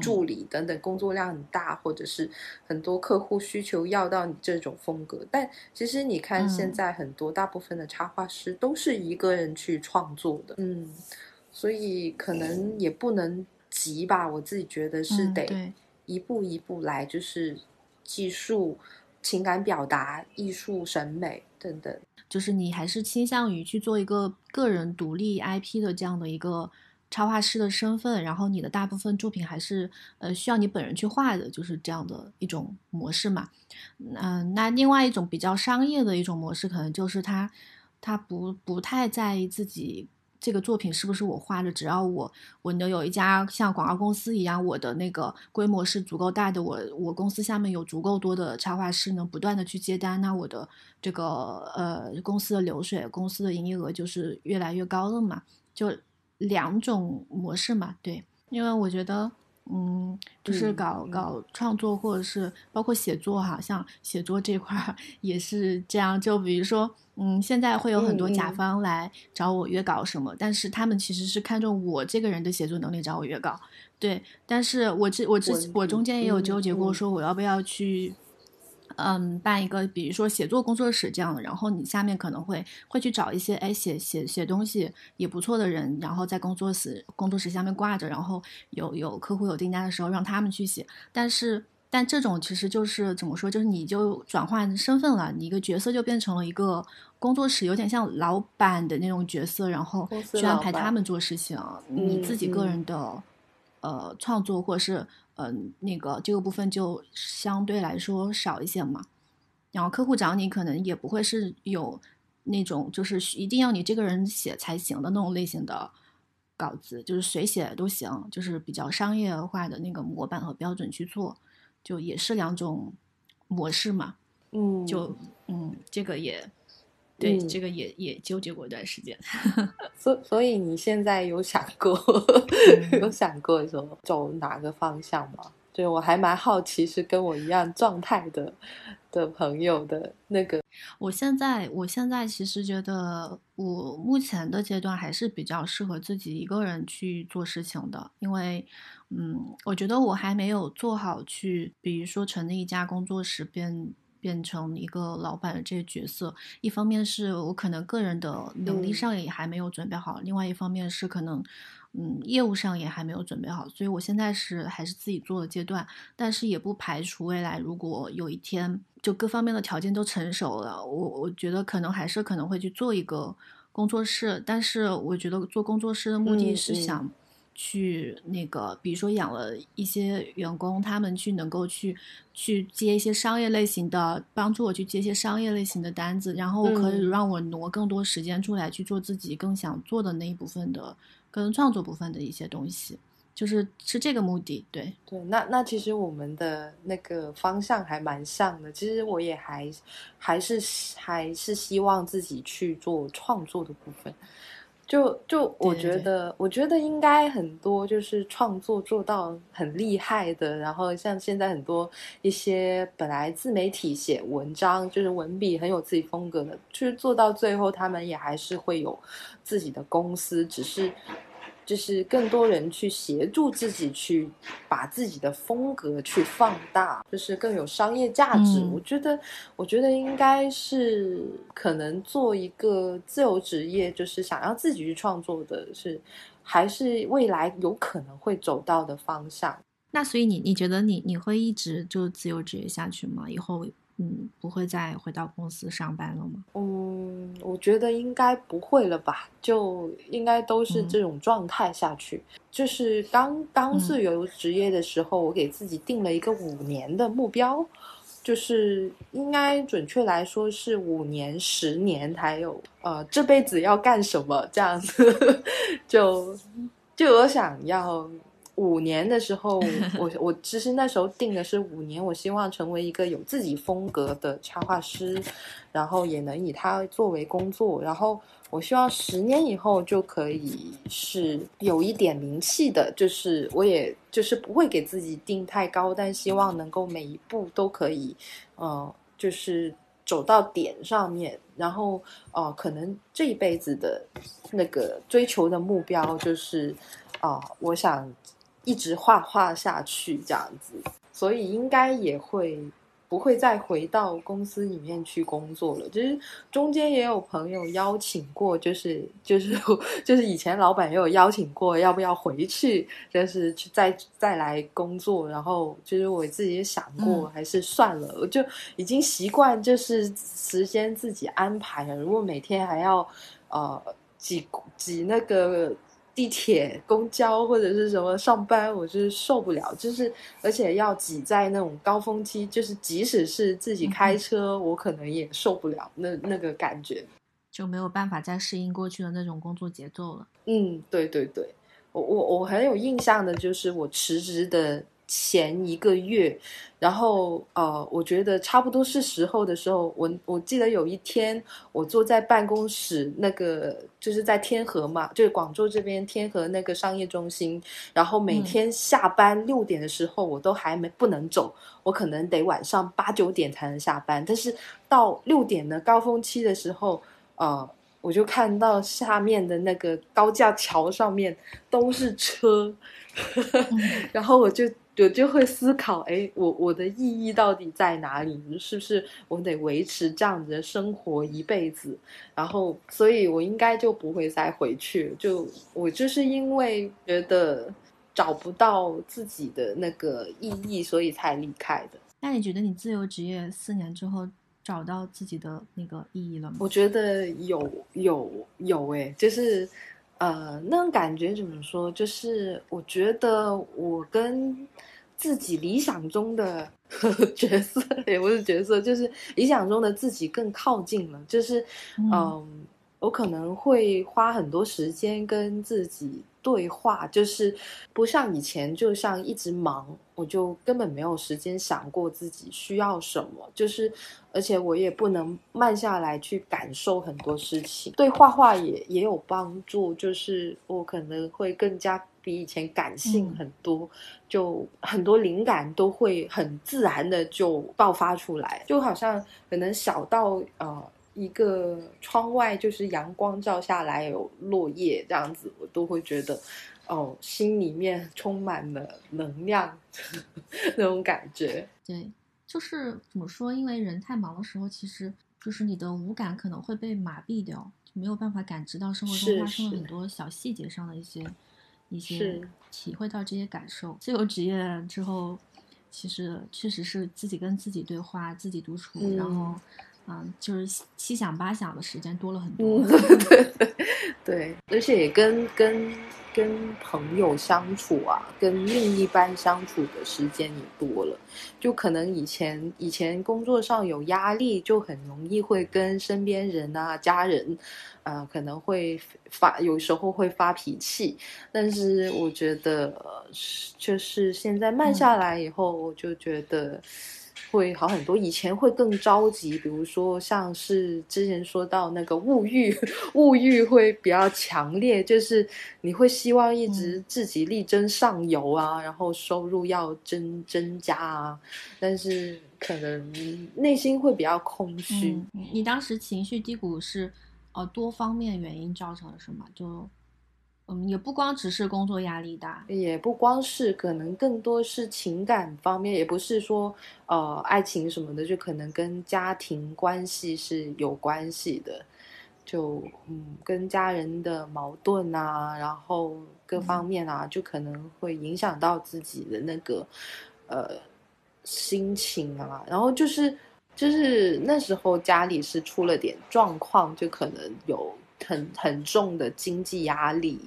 助理等等，工作量很大，或者是很多客户需求要到你这种风格。但其实你看，现在很多大部分的插画师都是一个人去创作的，嗯，所以可能也不能急吧。我自己觉得是得一步一步来，就是。技术、情感表达、艺术审美等等，就是你还是倾向于去做一个个人独立 IP 的这样的一个插画师的身份，然后你的大部分作品还是呃需要你本人去画的，就是这样的一种模式嘛。嗯，那另外一种比较商业的一种模式，可能就是他他不不太在意自己。这个作品是不是我画的？只要我我能有一家像广告公司一样，我的那个规模是足够大的，我我公司下面有足够多的插画师，能不断的去接单，那我的这个呃公司的流水、公司的营业额就是越来越高了嘛？就两种模式嘛，对，因为我觉得。嗯，就是搞搞创作，或者是包括写作哈，像写作这块儿 也是这样。就比如说，嗯，现在会有很多甲方来找我约稿什么，但是他们其实是看中我这个人的写作能力找我约稿。对，但是我之我之我中间也有纠结过，说我要不要去。嗯，办一个，比如说写作工作室这样的，然后你下面可能会会去找一些哎写写写东西也不错的人，然后在工作室工作室下面挂着，然后有有客户有订单的时候让他们去写。但是但这种其实就是怎么说，就是你就转换身份了，你一个角色就变成了一个工作室，有点像老板的那种角色，然后去安排他们做事情，你自己个人的呃创作或者是。嗯，那个这个部分就相对来说少一些嘛。然后客户找你可能也不会是有那种就是一定要你这个人写才行的那种类型的稿子，就是谁写都行，就是比较商业化的那个模板和标准去做，就也是两种模式嘛。嗯，就嗯，这个也。对，这个也也纠结过一段时间，所所以你现在有想过，有想过说走哪个方向吗？就我还蛮好奇，是跟我一样状态的的朋友的那个。我现在我现在其实觉得，我目前的阶段还是比较适合自己一个人去做事情的，因为，嗯，我觉得我还没有做好去，比如说成立一家工作室变。变成一个老板的这个角色，一方面是我可能个人的能力上也还没有准备好，另外一方面是可能，嗯，业务上也还没有准备好，所以我现在是还是自己做的阶段，但是也不排除未来如果有一天就各方面的条件都成熟了，我我觉得可能还是可能会去做一个工作室，但是我觉得做工作室的目的是想。去那个，比如说养了一些员工，他们去能够去去接一些商业类型的，帮助我去接一些商业类型的单子，然后可以让我挪更多时间出来去做自己更想做的那一部分的跟创作部分的一些东西。就是是这个目的。对对，那那其实我们的那个方向还蛮像的。其实我也还还是还是希望自己去做创作的部分。就就我觉得，我觉得应该很多就是创作做到很厉害的，然后像现在很多一些本来自媒体写文章就是文笔很有自己风格的，就是做到最后，他们也还是会有自己的公司，只是。就是更多人去协助自己，去把自己的风格去放大，就是更有商业价值。我觉得，我觉得应该是可能做一个自由职业，就是想要自己去创作的，是还是未来有可能会走到的方向。那所以你你觉得你你会一直就自由职业下去吗？以后？嗯，不会再回到公司上班了吗？嗯，我觉得应该不会了吧，就应该都是这种状态下去。就是刚刚自由职业的时候，我给自己定了一个五年的目标，就是应该准确来说是五年、十年，还有呃这辈子要干什么这样子。就就我想要。五年的时候，我我其实那时候定的是五年，我希望成为一个有自己风格的插画师，然后也能以它作为工作，然后我希望十年以后就可以是有一点名气的，就是我也就是不会给自己定太高，但希望能够每一步都可以，呃，就是走到点上面，然后呃，可能这一辈子的那个追求的目标就是啊，我想。一直画画下去这样子，所以应该也会不会再回到公司里面去工作了。就是中间也有朋友邀请过，就是就是就是以前老板也有邀请过，要不要回去，就是去再再来工作。然后就是我自己也想过，还是算了，我就已经习惯就是时间自己安排了。如果每天还要呃挤挤那个。地铁、公交或者是什么上班，我是受不了。就是而且要挤在那种高峰期，就是即使是自己开车，我可能也受不了那那个感觉，就没有办法再适应过去的那种工作节奏了。嗯，对对对，我我我很有印象的，就是我辞职的。前一个月，然后呃，我觉得差不多是时候的时候，我我记得有一天，我坐在办公室，那个就是在天河嘛，就是广州这边天河那个商业中心，然后每天下班六点的时候，我都还没不能走，我可能得晚上八九点才能下班，但是到六点的高峰期的时候，呃，我就看到下面的那个高架桥上面都是车，然后我就。我就会思考，哎，我我的意义到底在哪里？是不是我得维持这样子的生活一辈子？然后，所以我应该就不会再回去。就我就是因为觉得找不到自己的那个意义，所以才离开的。那你觉得你自由职业四年之后找到自己的那个意义了吗？我觉得有有有，哎，就是。呃，那种感觉怎么说？就是我觉得我跟自己理想中的 角色，也不是角色，就是理想中的自己更靠近了。就是，嗯，我可能会花很多时间跟自己。对话就是不像以前，就像一直忙，我就根本没有时间想过自己需要什么。就是，而且我也不能慢下来去感受很多事情。对画画也也有帮助，就是我可能会更加比以前感性很多，就很多灵感都会很自然的就爆发出来，就好像可能小到呃。一个窗外就是阳光照下来有落叶这样子，我都会觉得，哦，心里面充满了能量 那种感觉。对，就是怎么说？因为人太忙的时候，其实就是你的五感可能会被麻痹掉，就没有办法感知到生活中发生了很多小细节上的一些一些体会到这些感受。自由职业之后，其实确实是自己跟自己对话，自己独处，然后。嗯，就是七想八想的时间多了很多。对对对，而且也跟跟跟朋友相处啊，跟另一半相处的时间也多了。就可能以前以前工作上有压力，就很容易会跟身边人啊、家人，呃，可能会发有时候会发脾气。但是我觉得，就是现在慢下来以后，我就觉得。会好很多，以前会更着急，比如说像是之前说到那个物欲，物欲会比较强烈，就是你会希望一直自己力争上游啊，然后收入要增增加啊，但是可能内心会比较空虚。你当时情绪低谷是呃多方面原因造成的，是吗？就。嗯，也不光只是工作压力大，也不光是，可能更多是情感方面，也不是说呃爱情什么的，就可能跟家庭关系是有关系的，就嗯跟家人的矛盾啊，然后各方面啊，就可能会影响到自己的那个呃心情啊，然后就是就是那时候家里是出了点状况，就可能有。很很重的经济压力，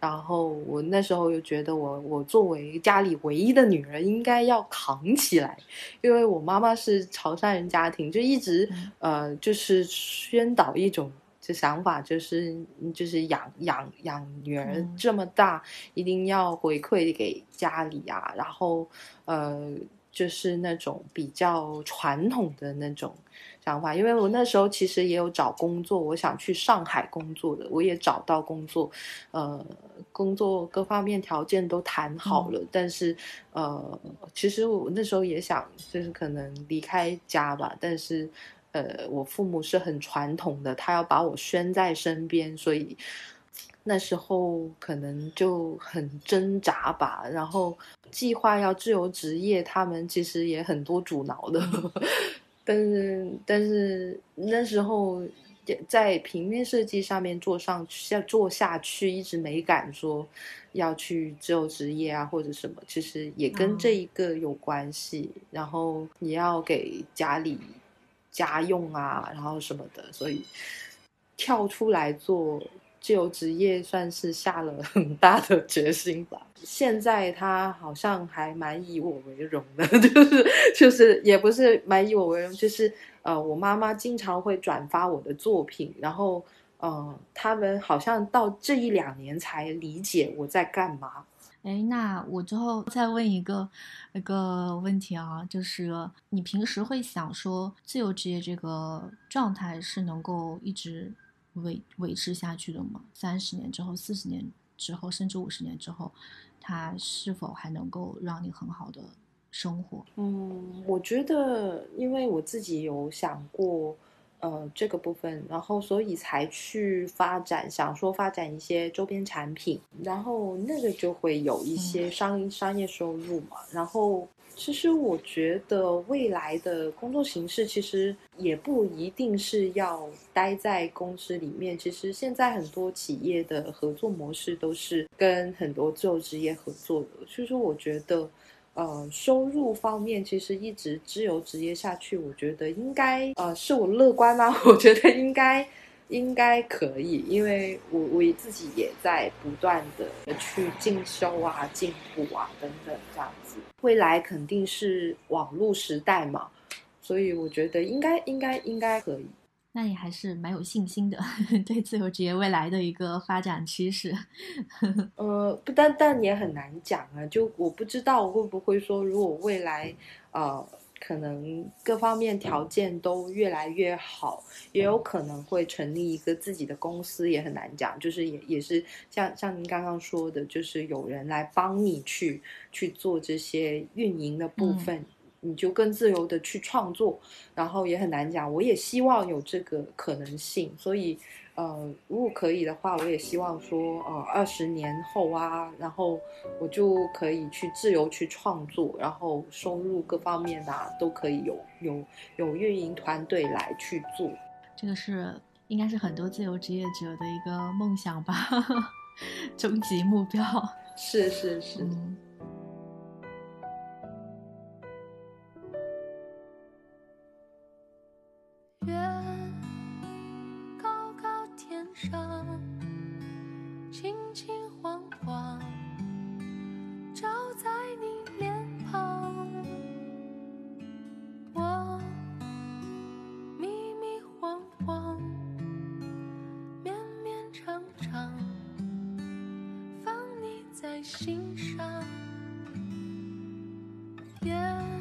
然后我那时候又觉得我我作为家里唯一的女儿应该要扛起来，因为我妈妈是潮汕人家庭，就一直呃就是宣导一种这想法，就是就是养养养女儿这么大，一定要回馈给家里啊，然后呃就是那种比较传统的那种。想法，因为我那时候其实也有找工作，我想去上海工作的，我也找到工作，呃，工作各方面条件都谈好了，但是呃，其实我那时候也想，就是可能离开家吧，但是呃，我父母是很传统的，他要把我拴在身边，所以那时候可能就很挣扎吧，然后计划要自由职业，他们其实也很多阻挠的。但是，但是那时候在平面设计上面做上下做下去，一直没敢说要去自由职业啊或者什么，其实也跟这一个有关系。然后你要给家里家用啊，然后什么的，所以跳出来做。自由职业算是下了很大的决心吧。现在他好像还蛮以我为荣的，就是就是也不是蛮以我为荣，就是呃，我妈妈经常会转发我的作品，然后呃，他们好像到这一两年才理解我在干嘛。哎，那我之后再问一个一个问题啊，就是你平时会想说自由职业这个状态是能够一直。维维持下去的吗？三十年之后、四十年之后，甚至五十年之后，它是否还能够让你很好的生活？嗯，我觉得，因为我自己有想过，呃，这个部分，然后所以才去发展，想说发展一些周边产品，然后那个就会有一些商商业收入嘛，然后。其实我觉得未来的工作形式其实也不一定是要待在公司里面。其实现在很多企业的合作模式都是跟很多自由职业合作的。所以说，我觉得，呃，收入方面其实一直自由职业下去，我觉得应该，呃，是我乐观吗？我觉得应该。应该可以，因为我我自己也在不断的去进修啊、进步啊等等这样子。未来肯定是网络时代嘛，所以我觉得应该应该应该可以。那你还是蛮有信心的，对自由职业未来的一个发展趋势。呃，不但但也很难讲啊，就我不知道会不会说，如果未来呃。可能各方面条件都越来越好，也有可能会成立一个自己的公司，也很难讲。就是也也是像像您刚刚说的，就是有人来帮你去去做这些运营的部分，你就更自由的去创作。然后也很难讲，我也希望有这个可能性，所以。呃，如果可以的话，我也希望说，呃，二十年后啊，然后我就可以去自由去创作，然后收入各方面啊，都可以有有有运营团队来去做。这个是应该是很多自由职业者的一个梦想吧，终极目标。是是是。上，轻轻晃晃，照在你脸庞；我迷迷晃晃，绵绵长长，放你在心上。夜。